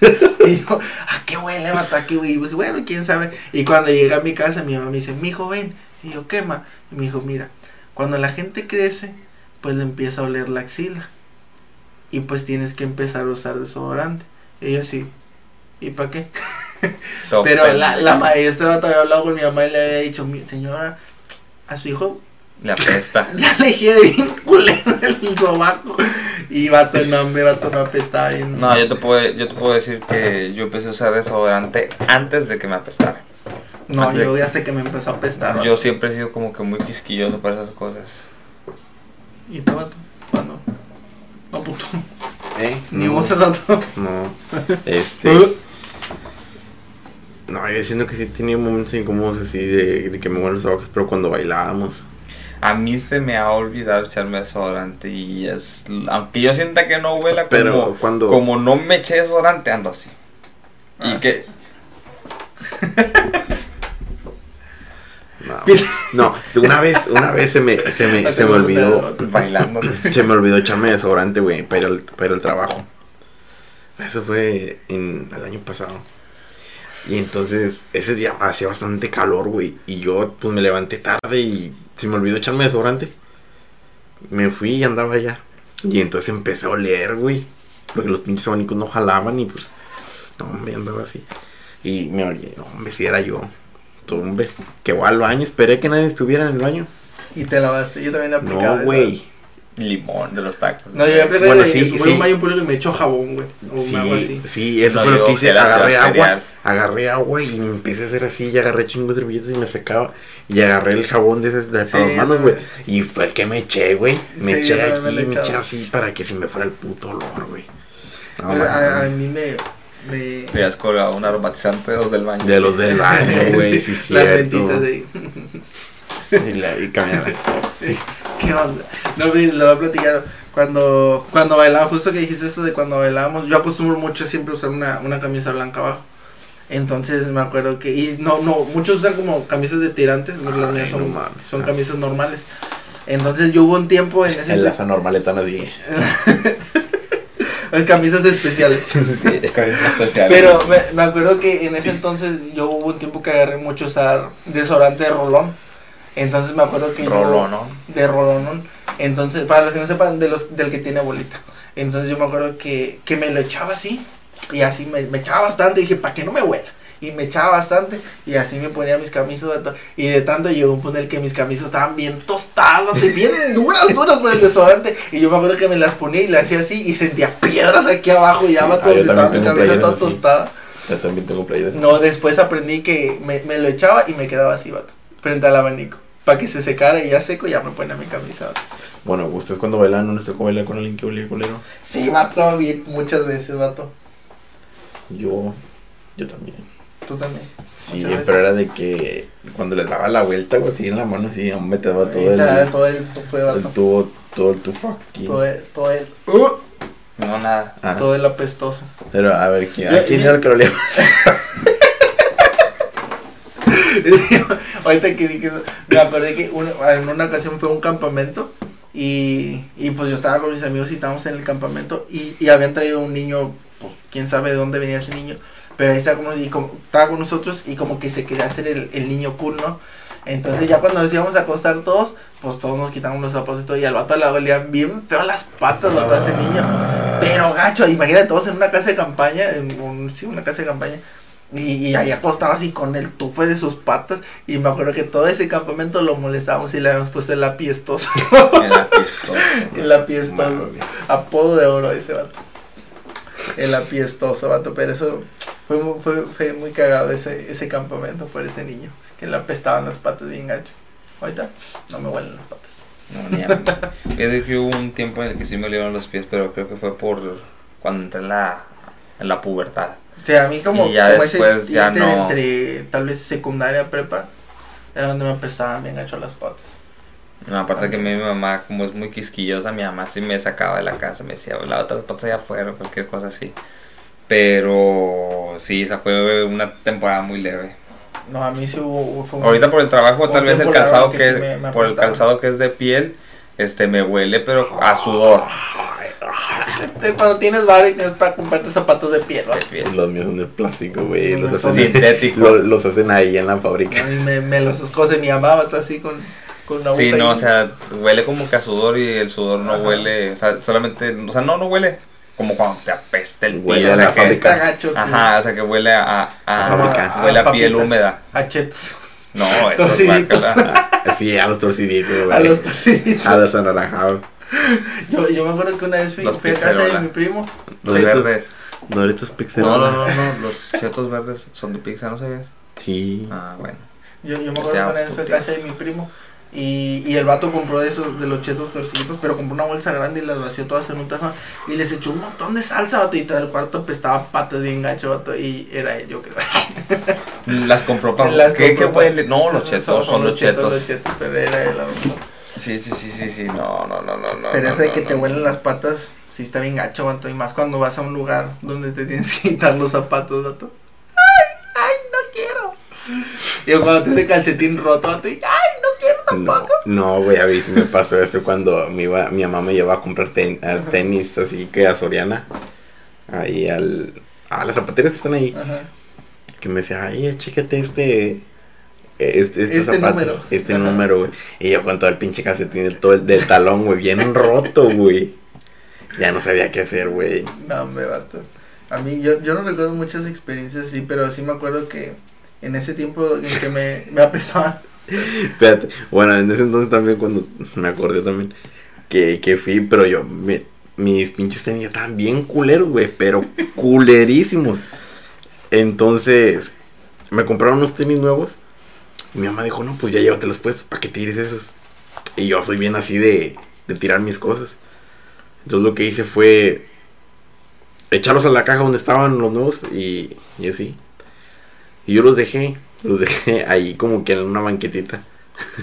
<laughs> y yo, ¿a qué huele, vato? ¿A qué huele? Y bueno, quién sabe. Y cuando llegué a mi casa, mi mamá me dice, mi ven. Y yo, ¿qué, ma? Y me dijo, mira, cuando la gente crece, pues le empieza a oler la axila. Y pues tienes que empezar a usar desodorante. Y yo sí. ¿Y para qué? <laughs> Pero la, la maestra vato, había hablado con mi mamá y le había dicho, "Mi señora, a su hijo Le apesta. <laughs> ya le dije de bien culero <laughs> el sobaco. Y vato, no, me vato, me apestaba bien. No, yo te, puedo, yo te puedo decir que yo empecé a usar desodorante antes de que me apestara. No, antes de- yo hasta que me empezó a apestar. Yo siempre he sido como que muy quisquilloso para esas cosas. ¿Y tú, vato? ¿Cuándo? No, puto. ¿Eh? Ni No. vos, vato. No. Este. No, yo siento que sí tenía momentos incómodos así de, de que me huelen los ojos, pero cuando bailábamos. A mí se me ha olvidado echarme desodorante y es... Aunque yo sienta que no huela Pero como, cuando. como no me eché desodorante, ando así. Y Ah, que... No, <laughs> No, una vez, una vez se me, se me, se me olvidó. Bailando. <laughs> Se me olvidó echarme desodorante, güey, para el, para el trabajo. Eso fue en, el año pasado. Y entonces, ese día hacía bastante calor, güey. Y yo, pues me levanté tarde y se me olvidó echarme desodorante. Me fui y andaba allá. Y entonces empecé a oler, güey. Porque los pinches abanicos no jalaban y pues. No, me andaba así. Y me olía, no, hombre, si era yo. Hombre, que voy al baño, esperé que nadie estuviera en el baño. Y te lavaste, yo también he aplicado. No, güey. Limón de los tacos. No, yo Bueno, sí, sí. un baño público y me echó jabón, güey. O Sí, algo así. sí, eso No, fue lo que hice. Agarré agua, agarré agua y me empecé a hacer así. Y agarré chingos de servilletas y me secaba. Y agarré el jabón de, esas- de Sí, para las manos, güey. Y fue el que me eché, güey. Me Sí, eché me aquí, me eché así para que se me fuera el puto olor, güey. No, a, a mí me. me... Te has colgado un aromatizante de los del baño. de los del baño, <laughs> güey, sí, Las cierto. mentitas ahí. <laughs> Y, la, y caminaba. ¿Qué onda? No, lo voy a platicar. Cuando, cuando bailaba, justo que dijiste eso de cuando bailábamos, yo acostumbro mucho siempre usar una, una camisa blanca abajo. Entonces me acuerdo que, y no, no, muchos usan como camisas de tirantes, no, las mías Ay, son, no mames. son camisas normales. Entonces yo hubo un tiempo en ese En la normaleta no dije. en <laughs> camisas especiales. <laughs> Especial. Pero me, me acuerdo que en ese entonces yo hubo un tiempo que agarré mucho usar desodorante de rolón. Entonces me acuerdo que yo- Rolón, ¿no? de rolón. Entonces, para los que no sepan, de los, del que tiene bolita. Entonces yo me acuerdo que, que me lo echaba así. Y así me, me echaba bastante. Y dije, ¿para que no me huela? Y me echaba bastante. Y así me ponía mis camisas. Y de tanto llegó un punto en el que mis camisas estaban bien tostadas, y bien <laughs> duras, duras por el desodorante. Y yo me acuerdo que me las ponía y le hacía así. Y sentía piedras aquí abajo. Y ya Sí, vato, ah, yo estaba mi camisa toda tostada. Yo también tengo playeras. No, después aprendí que me, me lo echaba y me quedaba así, vato. Frente al abanico. Para que se secara y ya seco, ya me ponía mi camisa. Bueno, ¿ustedes cuando bailan no les tocó bailar con alguien que olía culero? Sí, vato, bien, muchas veces, vato. Yo, yo también. Tú también. Sí, Muchas pero veces. era de que cuando les daba la vuelta, güey, así en la mano, así, hombre, te daba todo Y te da el, todo el tufo el tubo, todo el tufo aquí. Todo el, todo el, uh, No, nada. Ah, todo el apestoso. pero a ver, ¿quién, ¿a quién era el que lo olía? <laughs> <laughs> Ahorita que dije eso, me acordé que una- en una ocasión fue un campamento y, y pues yo estaba con mis amigos y estábamos en el campamento y, habían traído un niño, pues quién sabe de dónde venía ese niño, pero ahí estaba, como, estaba con nosotros y como que se quería hacer el, el niño cool, ¿no? Entonces ya cuando nos íbamos a acostar todos, pues todos nos quitamos los zapatos y todo, y al vato le olían bien feo las patas, a ese niño. Pero gacho, imagínate todos en una casa de campaña, en un- sí, una casa de campaña. Y, y ahí acostado así con el tufo de sus patas. Y me acuerdo que todo ese campamento lo molestábamos y le habíamos puesto el apiestoso. En la pistola. el apiestoso. <laughs> Apodo de oro ese vato. El apiestoso, vato. Pero eso fue, fue, fue muy cagado ese, ese campamento por ese niño. Que le apestaban las patas bien gacho. Ahorita no me huelen las patas. No, ni a mí. <laughs> Fíjate que hubo un tiempo en el que sí me olieron los pies, pero creo que fue por cuando entré en la, en la pubertad. O sea, a mí como, Y ya como después ese ya no. entre tal vez secundaria, prepa, era donde me apestaban bien gacho las patas. No, aparte que mi mamá, como es muy quisquillosa, mi mamá sí me sacaba de la casa, me decía, la otra patas allá afuera, cualquier cosa así. Pero sí, esa fue una temporada muy leve. No, a mí sí hubo... fue un- Ahorita por el trabajo, tal vez el calzado que que, sí me- me por el calzado que es de piel, este me huele, pero a sudor. <laughs> Te- Cuando tienes bar y tienes para comprarte zapatos de piel. Los míos son de plástico, güey. Los, hacen, Sintético. lo- los hacen ahí en la fábrica. A mí me, me los cose mi mamá, vato, así con, con una Sí, no, ahí. o sea, huele como que a sudor y el sudor no Ajá. huele, o sea, solamente, o sea, no, no huele como cuando te apesta el Huele pie, a o sea, la que- fábrica. Está gacho, sí. Ajá, o sea, que huele a, a, huele a, piel húmeda. A chetos. No, eso es. Así, <laughs> a los torciditos, güey. A los torciditos. A los anaranjados. <laughs> Yo, yo me acuerdo que una vez fui, Los fui a casa de mi primo. Los Doritos- verdes. Doritos Pixel. No, no, no, no, los chetos verdes son de pizza, ¿no sabías? Sí. Ah, bueno. Yo, yo me acuerdo que una vez fui a casa de mi primo. Y, y el vato compró de esos, de los chetos torciditos, pero compró una bolsa grande y las vació todas en un tazón. Y les echó un montón de salsa, vato. Y todo el cuarto apestaba patas bien gacho, vato. Y era él, yo creo. Las compró para... Las ¿Qué, compró qué pa- huele? No, los chetos, son, los chetos. los chetos, pero era él, a lo mejor. Sí, sí, sí, sí, sí, no, no, no, no, no. Pero no, eso de no, que no. te huelen las patas, sí está bien gacho, vato. Y más cuando vas a un lugar donde te tienes que quitar los zapatos, vato. ¡Ay! ¡Ay, no quiero! Y cuando te hace calcetín roto, vato, y ¡ay! No, no, güey, a mí sí me pasó eso cuando me iba, mi mamá me llevaba a comprar ten- a tenis, así que a Soriana, ahí al, a las zapaterías que están ahí, Ajá. que me decía, ay, chécate este, este, este, Este zapato, número. este Ajá. número, güey, y yo con todo el pinche calcetín todo el- del talón, güey, bien <laughs> roto, güey, ya no sabía qué hacer, güey, No, me vato. A mí, yo, yo no recuerdo muchas experiencias así, pero sí me acuerdo que en ese tiempo en que me, me <laughs> apestaba. Espérate, bueno, en ese entonces también cuando me acordé también que, que fui, pero yo, me- mis pinches tenis estaban bien culeros, güey, pero culerísimos. Entonces, me compraron unos tenis nuevos. Mi mamá dijo, no, pues ya llévatelos puestos para que tires esos. Y yo soy bien así de, de tirar mis cosas. Entonces lo que hice fue echarlos a la caja donde estaban los nuevos y, y así. Y yo los dejé, los dejé <laughs> ahí como que en una banquetita.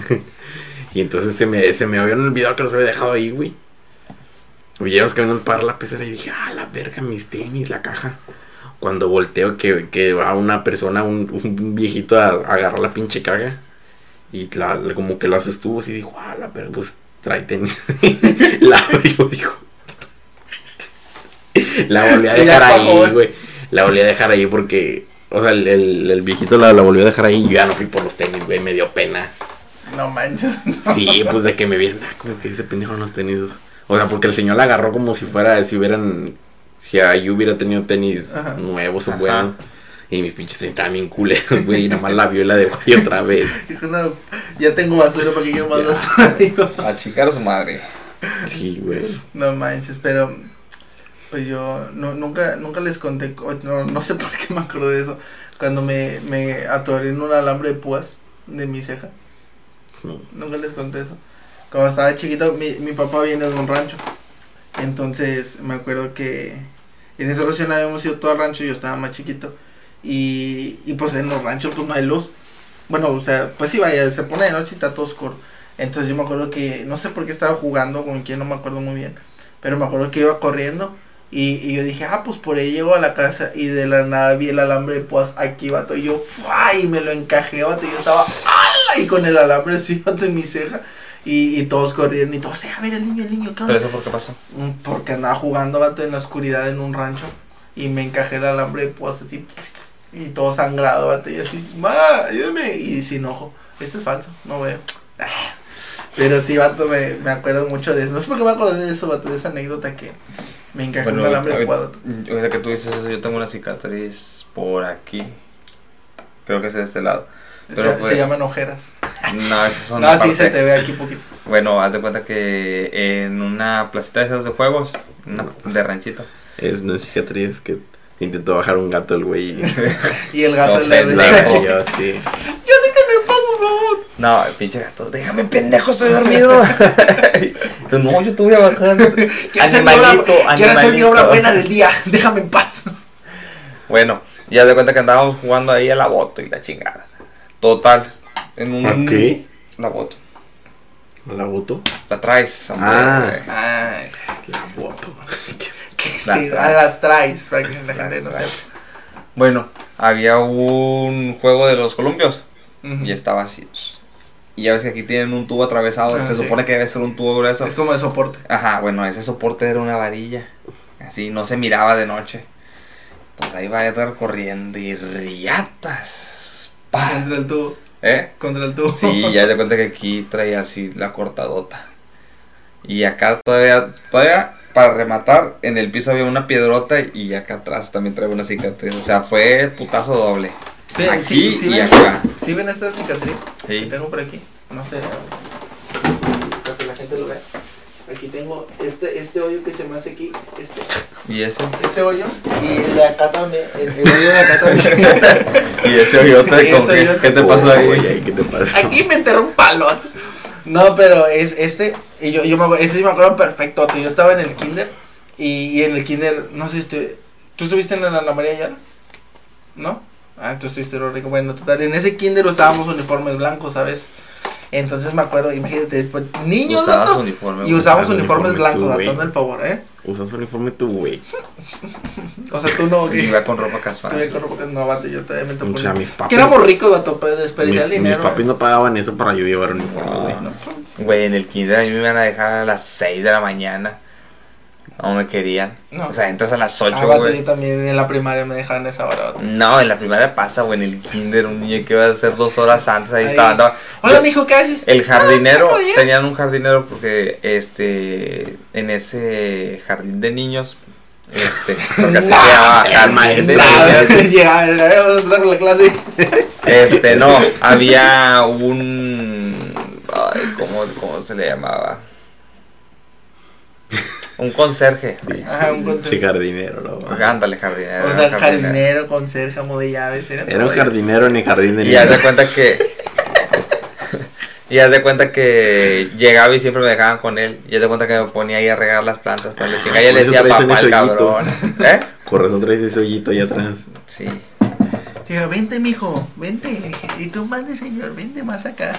<laughs> y entonces se me, se me habían olvidado que los había dejado ahí, güey. Llegamos caminando para la pecera y dije, ah, la verga, mis tenis, la caja. Cuando volteo que, que va una persona, un, un viejito a, a agarrar la pinche caga. Y la, la- como que la sostuvo así, dijo, ah, la verga, pues trae tenis. <laughs> la abrió, dijo. la volví a dejar ahí, güey. La volví a dejar ahí porque, o sea, el, el, el viejito la, la volvió a dejar ahí y yo ya no fui por los tenis, güey, me dio pena. No manches. <laughs> Sí, pues de que me vieran, ah, como que ese pendejo no tenis. O sea, porque el señor la agarró como si fuera, si hubieran, si ahí hubiera tenido tenis Ajá. nuevos o buenos. Y mis pinches tenis estaban bien culeros, güey, y nomás la vio y la dejó ahí otra vez. <laughs> No, ya tengo basura, ¿para qué quiero más basura? <laughs> Digo, A chingar a su madre. Sí, güey. no manches, pero pues yo no, nunca, nunca les conté, co- no, no sé por qué me acordé de eso, cuando me, me atoré en un alambre de púas de mi ceja. No. Nunca les conté eso. Cuando estaba chiquito, mi, mi papá viene de un rancho. Entonces me acuerdo que en esa ocasión habíamos ido todo al rancho, yo estaba más chiquito. Y, y pues en los ranchos pues no hay luz. Bueno, o sea, pues sí, vaya, se pone de noche y está todo oscuro. Entonces yo me acuerdo que, no sé por qué estaba jugando con quién, no me acuerdo muy bien. Pero me acuerdo que iba corriendo y, y yo dije, ah, pues por ahí llego a la casa y de la nada vi el alambre de púas aquí, vato. Y yo, ¡fua! y me lo encajé, vato. Y yo estaba, ¡ala! Y con el alambre así, <laughs> vato, en mi ceja. Y, y todos corrieron y todos, "Eh, a ver el niño, el niño, ¿qué ¿Pero onda?". eso por qué pasó? Mm, Porque andaba jugando, vato, en la oscuridad en un rancho. Y me encajé el alambre de púas así. Y todo sangrado, vato. Y así, ¡ma! Ayúdame. Y sin ojo. Este es falso, no veo. <sighs> Pero sí, vato, me, me acuerdo mucho de eso. No sé por qué me acordé de eso, vato, de esa anécdota que me encajé un alambre de vato. ahorita que tú dices eso, yo tengo una cicatriz por aquí. Creo que es de este lado. Pero se, fue- se llaman ojeras. No, esas son No, aparte. sí se te ve aquí poquito. Bueno, haz de cuenta que en una placita de esas de juegos, una de ranchito. Es una cicatriz que intentó bajar un gato el güey. y- <laughs> Y el gato No, le le- cayó así. Ya déjame en paz, por favor. No, el pinche gato, déjame pendejo, estoy dormido. <laughs> No, yo te voy a bajar. <laughs> Quiero hacer, mi obra, Animalito, quiero hacer mi obra animalito. buena del día. Déjame en paz. Bueno, ya de cuenta que andábamos jugando ahí a la boto y la chingada. Total. En un. ¿A qué? La boto. ¿La voto? La traes. Ah. La voto. <laughs> La sí, traes. las traes, para que la Las gente no traes. sepa. Bueno, había un juego de los columpios y estaba así. Y ya ves que aquí tienen un tubo atravesado. Ah, se sí. supone que debe ser un tubo grueso. Es como de soporte. Ajá, bueno, ese soporte era una varilla. Así, no se miraba de noche. Pues ahí va a estar corriendo y riatas. Contra el tubo. ¿Eh? Contra el tubo. Sí, ya te cuenta que aquí traía así la cortadota. Y acá todavía, todavía, para rematar, en el piso había una piedrota y acá atrás también traía una cicatriz. O sea, fue putazo doble. Sí, Aquí sí, sí y ven, acá. ¿Sí ven esta cicatriz? Que Sí. tengo por aquí. No sé. Para que la gente lo vea. Aquí tengo este, este hoyo que se me hace aquí. Este, Y ese. ese hoyo. Y el de acá también. El, el hoyo de acá también. <laughs> Y ese hoyote, Y ¿con ese qué. ¿qué te pasó Oye, ahí? ¿qué te pasa? Aquí me enterró un palo. No, pero es este. Y yo, yo me acuerdo, ese sí me acuerdo perfecto. Yo estaba en el kinder. Y, y en el kinder, no sé si estuve. ¿Tú estuviste en la Ana María Ayala? ¿No? Ah, tú estuviste lo rico. Bueno, total. En ese kinder usábamos uniformes blancos, ¿sabes? Entonces me acuerdo, imagínate, pues, niños, Usabas vato, uniforme. Y usamos Usabas uniformes uniforme blancos, dando el favor, ¿eh? Usas uniforme tú, güey. O sea, tú no, Y que. Iba con ropa Tú casual. de corro porque no, vato, yo todavía me tocó. O sea, mis Que papis. éramos ricos, vato, pero desperdiciar dinero. mis papis no pagaban eso para yo llevar uniforme, güey. No. Güey, en el kinder a mí me iban a dejar a las 6 de la mañana. No me querían. No. O sea, entras a las 8, Ah, güey. yo también en la primaria me dejaban esa hora. No, en la primaria pasa, güey, en el kinder, un niño que iba a hacer dos horas antes, ahí, Ahí. estaba. andaba- Hola, mijo, ¿qué haces? El jardinero, Ah, ¿no podía? tenían un jardinero porque, este, en ese jardín de niños, este, porque así se Nah, llamaba, el jardín de maestro. niños. <laughs> Llegaba, llegaba, vamos a empezar con la clase. Este, no, <laughs> había un, ay, ¿cómo, cómo se le llamaba? Un conserje. Ajá, un consejo. Sí, jardinero, no. Ándale, jardinero. O sea, un jardinero. jardinero, conserje, amo de llaves. Era, Era un jardinero en el jardín de Y haz de cuenta que. y haz de cuenta que llegaba y siempre me dejaban con él. Y haz de cuenta que me ponía ahí a regar las plantas para la chica. Y él <laughs> Por le decía papá el cabrón. ¿Eh? Razón traes ese hoyito allá atrás. Sí. Digo, vente, mijo, vente. Y tú, mande, señor, vente más acá.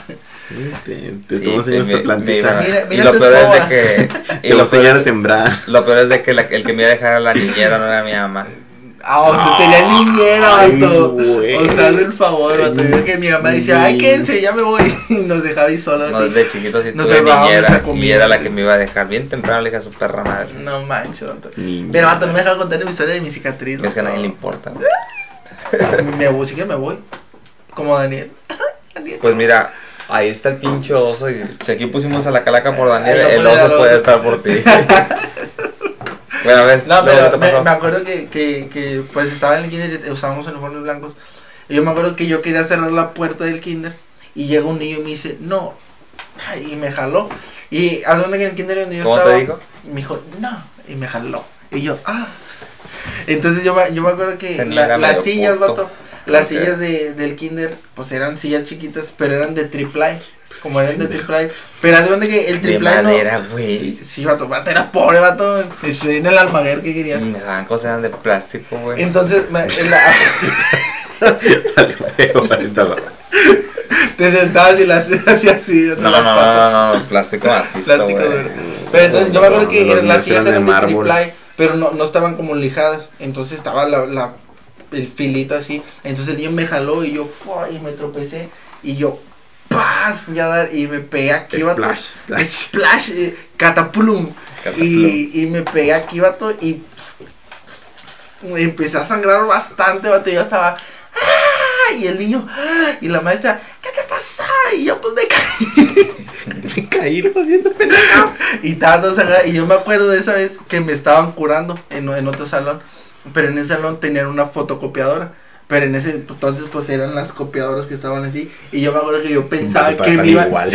Te, te Sí, tomas esta plantita. Mira, y mira lo esta peor es de que. <laughs> Y lo lo peor, a sembrar. lo peor es de que la- el que me iba a dejar a la niñera no era mi mamá. Ah, o sea, tenía niñera, vato. O sea, el favor, vato. Yo que mi mamá decía, ay, quédense, ya me voy. <laughs> Y nos dejaba ahí solos. No, desde chiquito sí Nos tuve niñera. Y era la que me iba a dejar bien temprano, le dije a su perra madre. No manches, vato. Pero, vato, no me dejaba contar mi historia de mi cicatriz. Es que a vato. nadie le importa. <laughs> Me voy, sí que me voy. Como Daniel. Daniel. Pues mira, ahí está el pinche oso. Y si aquí pusimos a la calaca por Daniel, el oso puede estar por ti. <laughs> bueno, a ver. No, luego, ¿qué pero me, acuerdo que, que, que pues estaba en el kinder y usábamos uniformes blancos. Y yo me acuerdo que yo quería cerrar la puerta del kinder y llega un niño y me dice, no. Y me jaló. Y a dónde que en el kinder donde yo ¿Cómo estaba. te dijo? Me dijo, no. Y me jaló. Y yo, ah. Entonces yo me, yo me acuerdo que la- las sillas, vato, las sillas de, del kinder, pues eran sillas chiquitas, pero eran de triple Como eran de triple Pero haz de que el De triple no. madera, güey. Sí, vato, vato, era pobre, vato. Estoy en el almaguer que querías. Y me daban cosas eran de plástico, güey. Entonces, me- en la- <laughs> te sentabas y la hacías así, así. No, no, no, no, no, no, plástico duro. Pero entonces yo me acuerdo que las sillas eran de de triple pero no, no estaban como lijadas. Entonces estaba la, la, el filito así. Entonces el niño me jaló y yo ¡fua! y me tropecé. Y yo ¡paz! fui a dar y me pegué aquí, vato. Splash, splash. Splash, eh. Cataplum. Y, y me pegué aquí, vato. Y y empecé a sangrar bastante, vato. Y yo estaba. ¡Ah! Y el niño. ¡ah! Y la maestra. ¿Qué pasa? Y yo pues me caí. <laughs> Me caí, lo estás viendo, pendejo. Y sangrado. Y yo me acuerdo de esa vez que me estaban curando en, en otro salón. Pero en ese salón tenían una fotocopiadora. Pero en ese entonces pues eran las copiadoras que estaban así. Y yo me acuerdo que yo pensaba que me iban... igual.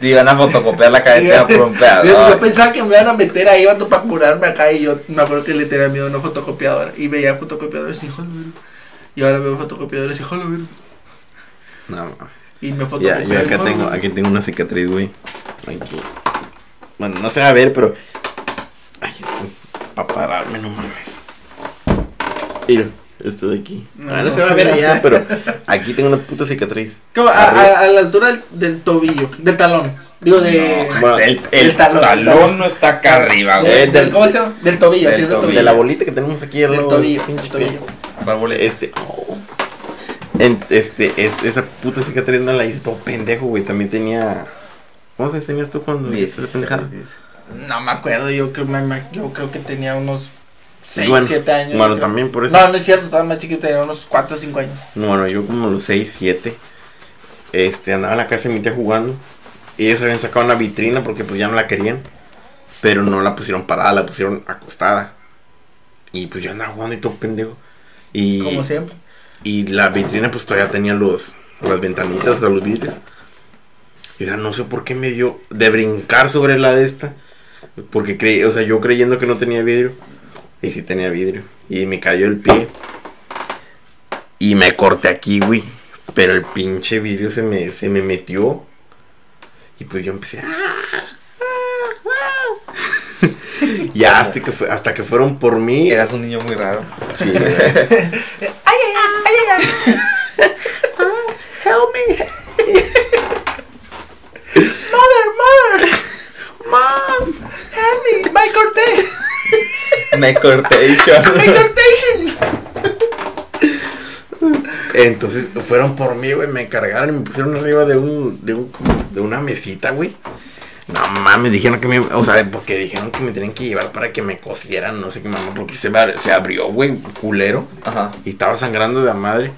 Te <laughs> iban a fotocopiar la cadena por un yo, pedo. yo pensaba que me iban a meter ahí para curarme acá. Y yo me acuerdo que le tenía miedo a una fotocopiadora. Y veía fotocopiadoras y hijo de verga. Y ahora veo fotocopiadoras y hijo de verga. No. Y me Ya, fotocopiaron. yo acá tengo, aquí tengo una cicatriz, güey. Aquí. Bueno, no se va a ver, pero. Ay, esto. Para pararme, no mames. Mira, esto de aquí. No, ah, no no se va a ver ve. allá, pero <laughs> aquí tengo una puta cicatriz. Como a, Arriba. a- a la altura del, del tobillo, del talón. Digo, de. Bueno, El, talón, talón, el talón. no está acá arriba, güey. Eh, del- ¿Cómo se llama? Del tobillo, del sí, del tobillo. tobillo. de la bolita que tenemos aquí al Del lado tobillo, pinche del tobillo. ¿Cuál boleta? Este, oh. En- este, es, esa puta cicatriz no la hice todo pendejo, güey. También tenía. ¿Cómo se enseñas tú cuando hiciste esa 16, pendejada? No me acuerdo, yo creo, me- yo creo que tenía unos 6, Bueno, 7 años. Bueno, también por eso. No, no es cierto, estaba más chiquito, tenía unos 4 o 5 años. Bueno, yo como los 6, 7. Este, andaba en la casa de mi tía jugando. Y ellos habían sacado una vitrina porque pues ya no la querían. Pero no la pusieron parada, la pusieron acostada. Y pues yo andaba jugando y todo pendejo. Y, Como siempre. Y la vitrina pues todavía tenía los, las ventanitas, o sea, los vidrios. Y o sea, no sé por qué me dio de brincar sobre la de esta. Porque creí, o sea, yo creyendo que no tenía vidrio. Y sí tenía vidrio. Y me cayó el pie. Y me corté aquí, güey. Pero el pinche vidrio se me, se me metió. Y pues yo empecé. "Ah, ah, ah". <laughs> ya hasta que, fue, hasta que fueron por mí. Eras un niño muy raro. Sí, <laughs> güey. ¡Ay, ay, ay! ¡Ay, ay, ay! Help me. ¡Mother, mother! ¡Mom! ¡Help me! ¡My corté! McCortation. Entonces fueron por mí, güey, me cargaron y me pusieron arriba de un, de un, de una mesita, güey. No mames, dijeron que me, o sea, porque dijeron que me tenían que llevar para que me cosieran, no sé qué mamá, porque se, se abrió, güey, culero. Ajá. Y estaba sangrando de la madre.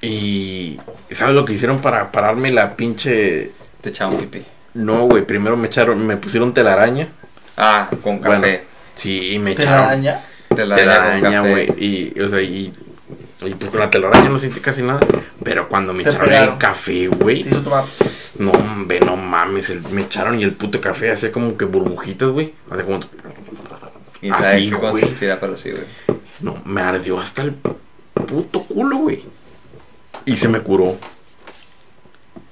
Y, ¿sabes lo que hicieron para pararme la pinche... Te echaban pipí. No, güey, primero me echaron, me pusieron telaraña. Ah, con Bueno, café. Sí, me ¿Te echaron araña? Telaraña telaraña, güey. Y, o sea, y, y pues con la telaraña no sentí casi nada. Pero cuando me Te echaron pegaron. el café, güey. Te hizo tomar. No, hombre, no mames. el- me echaron y el puto café hacía como que burbujitas, güey. Hacía como. Y sabe Así, qué güey. consistirá, pero sí, güey. No, me ardió hasta el puto culo, güey. Y se me curó.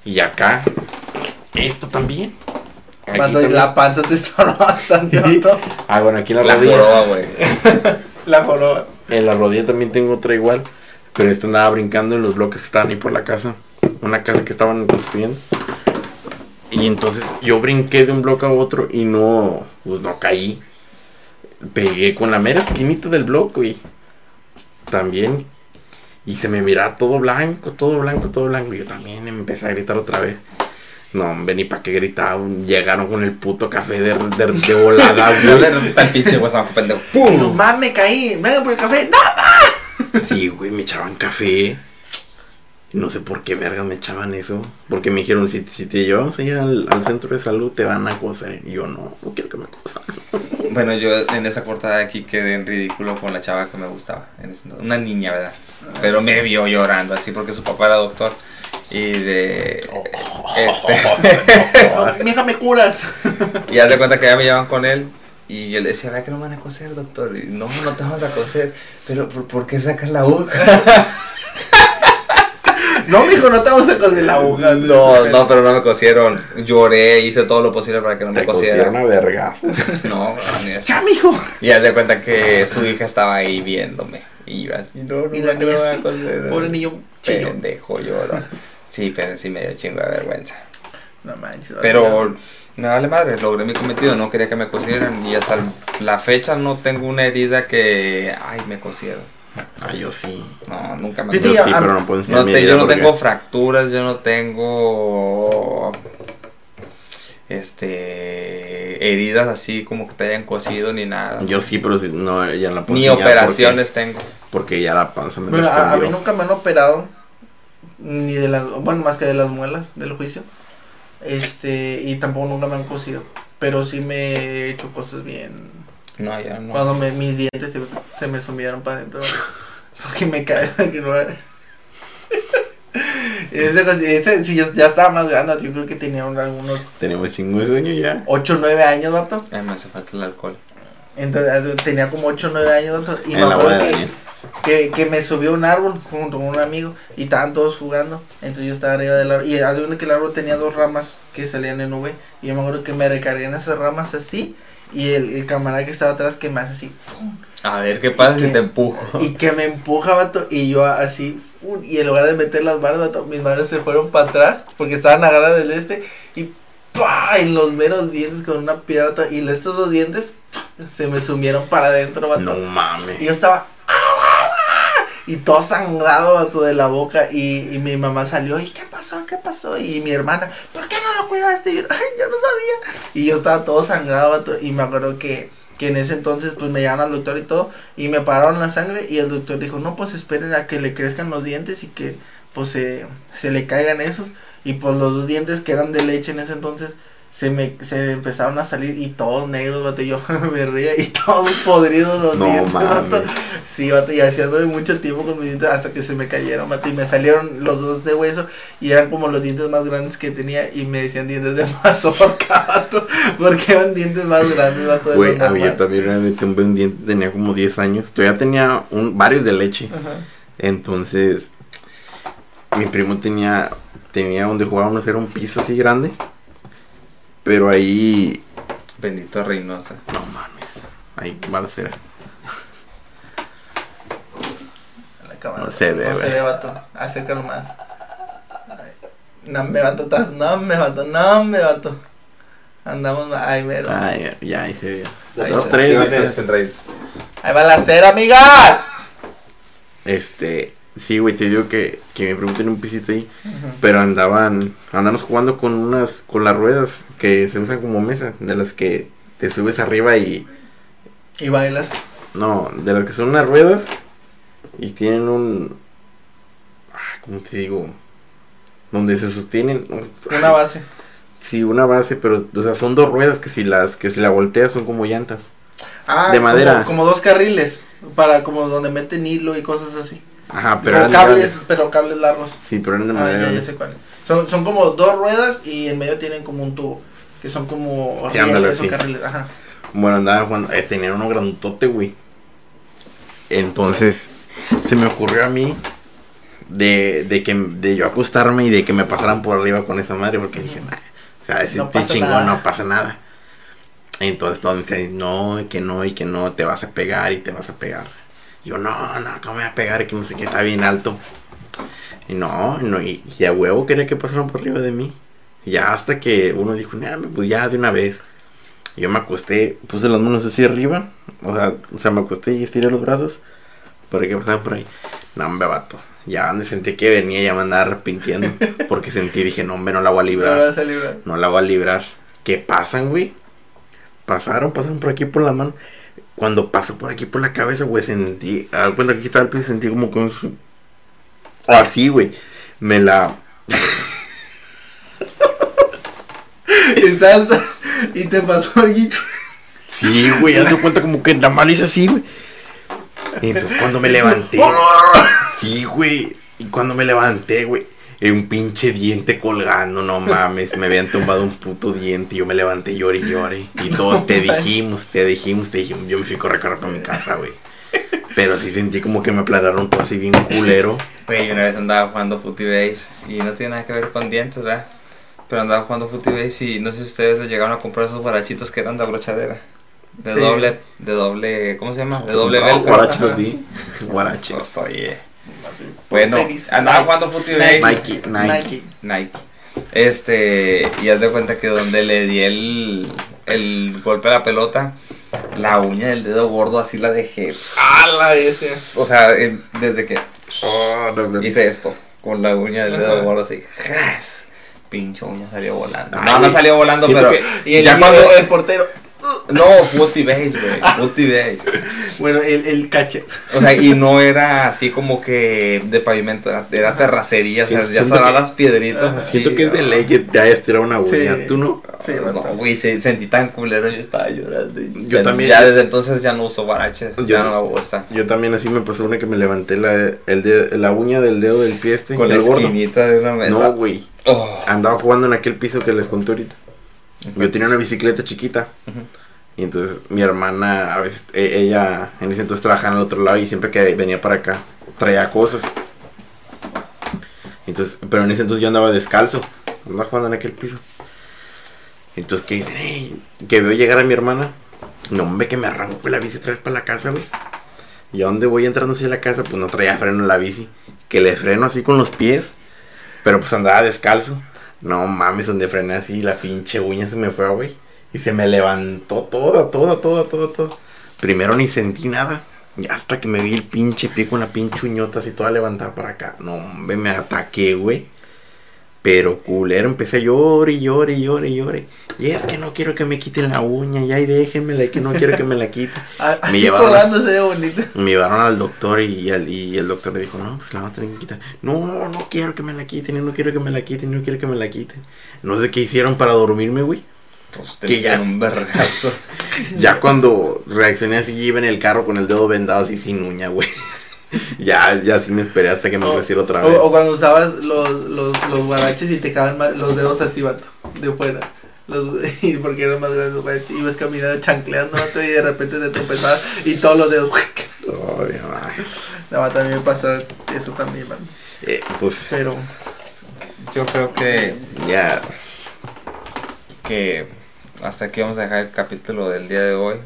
Y acá. Esto también. Aquí Cuando también. la panza te sonó bastante, <laughs> vato. Ah, bueno, aquí en la, La rodilla. joroba, güey. <laughs> La joroba. En la rodilla también tengo otra igual. Pero esta andaba brincando en los bloques que estaban ahí por la casa. Una casa que estaban construyendo. Y entonces yo brinqué de un bloque a otro y no, pues no caí. Pegué con la mera esquinita del bloque, güey. También. Y se me miraba todo blanco, todo blanco, todo blanco. Y yo también empecé a gritar otra vez. No, hombre, ni para qué gritaban. Llegaron con el puto café de, de, de volada, <laughs> No güey. le pinche pendejo. Digo, mam, me caí. Venga por el café. ¡No! <laughs> Sí, güey, me echaban café. No sé por qué vergas me echaban eso. Porque me dijeron, si, si te llevamos ahí al, al centro de salud, te van a coser. Y yo no, no quiero que me cosan. <laughs> Bueno, yo en esa cortada aquí quedé en ridículo con la chava que me gustaba. Una niña, ¿verdad? Pero me vio llorando así porque su papá era doctor. Y de. Este. Oh, Mija, me curas. y haz de cuenta que ya me llevan con él. Y yo le decía, ¿verdad que no me van a coser, doctor? Y no, no te vamos a coser. Pero, ¿por, por qué sacas la aguja? <laughs> No, mijo, no te vamos a coser la aguja. No, no, pero no me cosieron. Lloré, hice todo lo posible para que no me Te cosieran. verga. <laughs> No, ni eso. Ya, mijo. Y haz de cuenta que su hija estaba ahí viéndome. Y yo así, no, no, Y la no, me van a coser. Pobre niño. Pendejo, lloro. Sí, pero sí me dio chingo de vergüenza. No manches. Pero me vale madre, logré mi cometido, no quería que me cosieran. Y hasta la fecha no tengo una herida que, ay, me cosieron. Ah, yo sí. No, nunca me Yo Yo sí, pero no puedo enseñar No mi te- herida yo no porque- tengo fracturas, yo no tengo este heridas así como que te hayan cosido ni nada. Yo sí, pero si, no, ya no la puedo ni operaciones tengo. Porque, ya la panza me Bueno, a, a mí nunca me han operado. Ni de las. Bueno, más que de las muelas del juicio. Este. Y tampoco nunca me han cosido. Pero sí me he hecho cosas bien. No, ya no. Cuando me, mis dientes se, se me sumieron para adentro. <laughs> Porque me cae que no era. Ese, sí, yo ya estaba más grande, yo creo que tenía un- algunos Tenemos chingo de sueño ya. 8 o 9 años, vato. Ay, me hace falta el alcohol. Entonces tenía como 8 o 9 años, vato. Y me en la boda acuerdo que, Daniel. Que, que me subió un árbol junto con un amigo y estaban todos jugando. Entonces yo estaba arriba del árbol. Y hace que el árbol tenía dos ramas que salían en V. Y yo me acuerdo que me recargué en esas ramas así. Y el, el camarada que estaba atrás que me hace así. A ver qué pasa ¿Y si qué? te empujo. Y que me empuja, vato. Y yo así. Y en lugar de meter las manos, vato, mis manos se fueron para atrás. Porque estaban agarradas del este. Y ¡pah! En los meros dientes con una piedra. Y estos dos dientes se me sumieron para adentro, vato. No mames. Y yo estaba. Y todo sangrado vato, de la boca. Y, y mi mamá salió. ¿Y qué pasó? ¿Qué pasó? Y mi hermana, ¿por qué no lo cuidaste? Y yo, yo no sabía. Y yo estaba todo sangrado. vato, Y me acuerdo que, que en ese entonces, pues me llevaron al doctor y todo. Y me pararon la sangre. Y el doctor dijo, no, pues esperen a que le crezcan los dientes y que, pues, se, se le caigan esos. Y pues los dos dientes que eran de leche en ese entonces. Se me se empezaron a salir y todos negros, vato, yo <laughs> me reía y todos podridos los No dientes, vato. Sí, vato, y hacía de mucho tiempo con mis dientes hasta que se me cayeron, vato, y me salieron los dos de hueso y eran como los dientes más grandes que tenía y me decían dientes de <laughs> mazorca, vato, porque eran dientes más grandes, vato, Güey, había también vez un diente, tenía como 10 años. Todavía tenía un, varios de leche. Ajá. Entonces, mi primo tenía, tenía donde jugábamos, era un piso así grande. Pero ahí, Bendito Reynosa. no mames, ahí va a ser. La cámara, No se ve, No se güey. ve, vato, acércalo más. No me vato, estás- no me vato, no me vato. Andamos, ay, mero. Ay, ya, ya, ahí se ve. Ahí Dos, tres. Ahí va la cera, amigas. Este, sí, güey, te digo que, que me pregunten un pisito ahí. Pero andaban, andaban jugando con unas, con las ruedas que se usan como mesa, de las que te subes arriba y, Y bailas. no, de las que son unas ruedas y tienen un, ah, ¿cómo te digo? Donde se sostienen, Una base. Sí, una base, pero, o sea, son dos ruedas que si las, que si la volteas son como llantas. Ah, De como- madera. Como, dos carriles. Para como donde meten hilo y cosas así. Ajá, pero como cables, grandes. pero cables largos. Sí, pero eran de Ah, madera. ya, ya grandes. sé cuáles. Son, son como dos ruedas y en medio tienen como un tubo. Que son como Sí, ándale, sí. carriles. Ajá. Bueno, andaban jugando, eh, tenían uno grandote, güey. Entonces, se me ocurrió a mí de, de que de yo acostarme y de que me pasaran por arriba con esa madre, porque dije, nah, o sea, ese No chingón, nada. no pasa nada. Entonces todos me dicen, no, y que no, y que no, te vas a pegar y te vas a pegar. Yo, no, no, ¿cómo me voy a pegar? Que no sé qué, está bien alto. Y no, no y, y a huevo quería que pasaran por arriba de mí. Y ya hasta que uno dijo, nah, pues ya de una vez. Y Yo me acosté, puse las manos así arriba, o sea, o sea, me acosté y estiré los brazos para que pasaran por ahí. No, hombre, vato. Ya donde sentí que venía ya me andaba arrepintiendo. <laughs> Porque sentí, dije, no, hombre, no la voy a librar. vas a librar. No la voy a librar. ¿Qué pasan, güey? Pasaron, pasaron por aquí por la mano. Cuando pasó por aquí por la cabeza, güey, sentí. A cuenta que aquí estaba el piso, sentí como con su. Así, güey. Me la. Y, <laughs> estás- y te pasó algo. Sí, güey, haz de cuenta como que la mano hizo así, güey. Y entonces cuando me <laughs> levanté. Sí, güey. Y cuando me levanté, güey. Un pinche diente colgando, no mames. Me habían tumbado un puto diente. Y yo me levanté, lloré y lloré. Y todos te dijimos, te dijimos, te dijimos. Yo me fui a correr, correr para mi casa, güey. Pero sí sentí como que me aplanaron todo así bien culero. Güey, una vez andaba jugando Footy Base y no tiene nada que ver con dientes, ¿verdad? Pero andaba jugando Footy Base y no sé si ustedes llegaron a comprar esos barachitos que eran de brochadera. De Sí. doble, de doble, ¿cómo se llama? De doble velcro. Guarache. Guarache. Pues, oye. Bueno, Tenis. andaba Nike. jugando Base. Nike, Nike. Nike. Nike. Este, y haz de cuenta que donde le di el, el golpe a la pelota, la uña del dedo gordo así la dejé. O sea, eh, desde que Oh, no, no. hice esto, con la uña del dedo gordo así, ¡jas! pinche uña salió volando. Ay, no, no salió volando, pero Y el, ya y cuando... el portero. No, footy base, güey, footy base. Bueno, el, el cache. O sea, y no era así como que de pavimento, era, era terracería, o sea, Siento- ya siento estaban que- las piedritas Ajá. así. Siento que es de ley que te hayas tirado una uña. Sí. ¿Tú no? Sí, no, güey, se- sentí tan culero, yo estaba llorando. y Yo ya- también, Ya yo- desde entonces ya no uso baraches, Yo- ya no me gusta. Yo también así me pasó una que me levanté la, el dedo- la uña del dedo del pie este. Con la el gordo. esquinita de una mesa. No, güey. Oh. Andaba jugando en aquel piso que les conté ahorita. Yo tenía una bicicleta chiquita. Y entonces mi hermana, a veces, e- ella en ese entonces trabajaba en el otro lado y siempre que venía para acá traía cosas. Entonces, pero en ese entonces yo andaba descalzo. Andaba jugando en aquel piso. Entonces que dicen, "Ey", que veo llegar a mi hermana. No, hombre, que me arranco la bici otra vez para la casa, güey. Y a dónde voy entrando hacia la casa, pues no traía freno en la bici. Que le freno así con los pies. Pero pues andaba descalzo. No mames, donde frené así, la pinche uña se me fue, güey. Y se me levantó toda, toda, toda, toda, toda. Primero ni sentí nada. Y hasta que me vi el pinche pie con la pinche uñota así toda levantada para acá. No, hombre, me ataqué, güey. Pero culero, empecé a llorar y llorar y llorar y llorar. Y es que no quiero que me quiten la uña, ya y déjenmela, y que no quiero que me la quiten. <laughs> Me llevaron- bonito. Me llevaron al doctor y el, y el doctor le dijo, no, pues la vamos a tener que quitar. No, no quiero que me la quiten, no quiero que me la quiten, no quiero que me la quiten. No sé qué hicieron para dormirme, güey. Pues te Que ya- un vergazo. <laughs> Ya cuando reaccioné así, iba en el carro con el dedo vendado así sin uña, güey. <laughs> ya, ya sí me esperé hasta que me O- creciera otra vez. O, o cuando usabas los, los, los guaraches y te más- los dedos así, vato, de fuera. Los, <laughs> y porque eran más grandes, güey. Ibas caminando chancleando, vato, y de repente te tropezabas y todos los dedos. Nada más también me pasa eso también, man. Eh, pues Pero, Yo creo que, ya, que hasta aquí vamos a dejar el capítulo del día de hoy.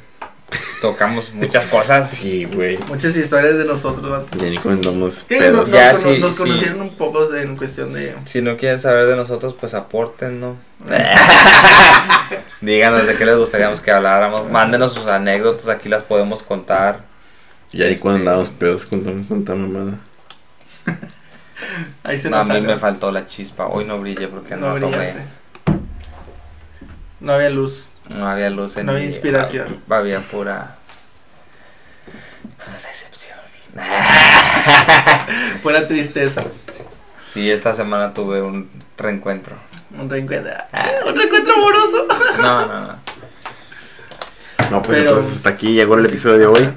Tocamos muchas cosas. sí, güey. muchas historias de nosotros, vato. Ya ni comentamos Que pedos. nos, Ya, nos- sí, nos sí. conocieron un poco en cuestión de. Si no quieren saber de nosotros, pues aporten, ¿no? <laughs> Díganos de qué les gustaría que habláramos. Mándenos sus anécdotas, aquí las podemos contar. Y ahí cuando Este- andamos pedos contamos tanta mamada. Ahí se No, a mí me faltó la chispa. Hoy no brillé porque no, No tomé. No había luz. No había luz en No había inspiración. Había pura decepción. <laughs> Fuera tristeza. Sí, esta semana tuve un reencuentro. Un reencuentro. Un reencuentro amoroso. No, no, no. No, pues Pero- entonces hasta aquí llegó el episodio de hoy.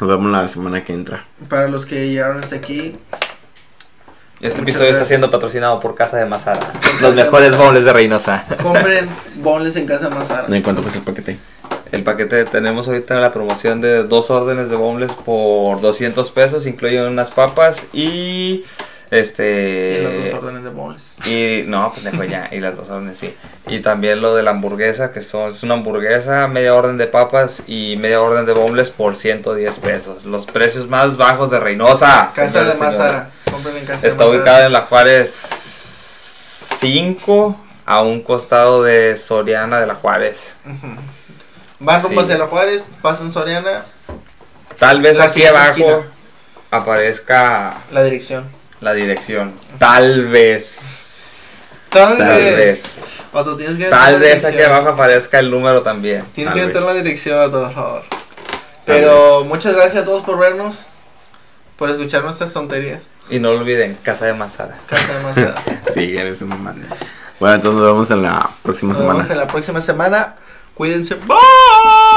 Nos vemos la semana que entra. Para los que llegaron hasta aquí, Este Muchas episodio está siendo patrocinado por Casa de Mazara. Los de mejores Mazara. bowls de Reynosa. compren bonles en casa más ¿En cuánto cuesta el paquete? El paquete tenemos ahorita la promoción de dos órdenes de boneless por 200 pesos, incluyen unas papas y este En las dos órdenes de bonles. y no, pendejo ya, y las dos órdenes sí. Y también lo de la hamburguesa, que son, es una hamburguesa, media orden de papas y media orden de boneless por 110 pesos. Los precios más bajos de Reynosa. Casa señores de y señores. Mazara. Compren en casa Está ubicada en la Juárez 5, a un costado de Soriana de la Juárez. Van rumbo Sí. hacia la Juárez, pasan Soriana, Tal vez La aquí abajo esquina. aparezca la dirección. la dirección. Tal vez. Tal, Tal vez. vez. Tienes que Tal vez aquí abajo aparezca el número también. Tienes Tal que meter la dirección, por favor. Pero muchas gracias a todos por vernos, por escuchar nuestras tonterías. Y no olviden, Casa de Mazara. Casa de Mazara. <laughs> Sí, eres una mamada. Bueno, entonces nos vemos en la próxima Nos semana. vemos en la próxima semana. Cuídense. Bye.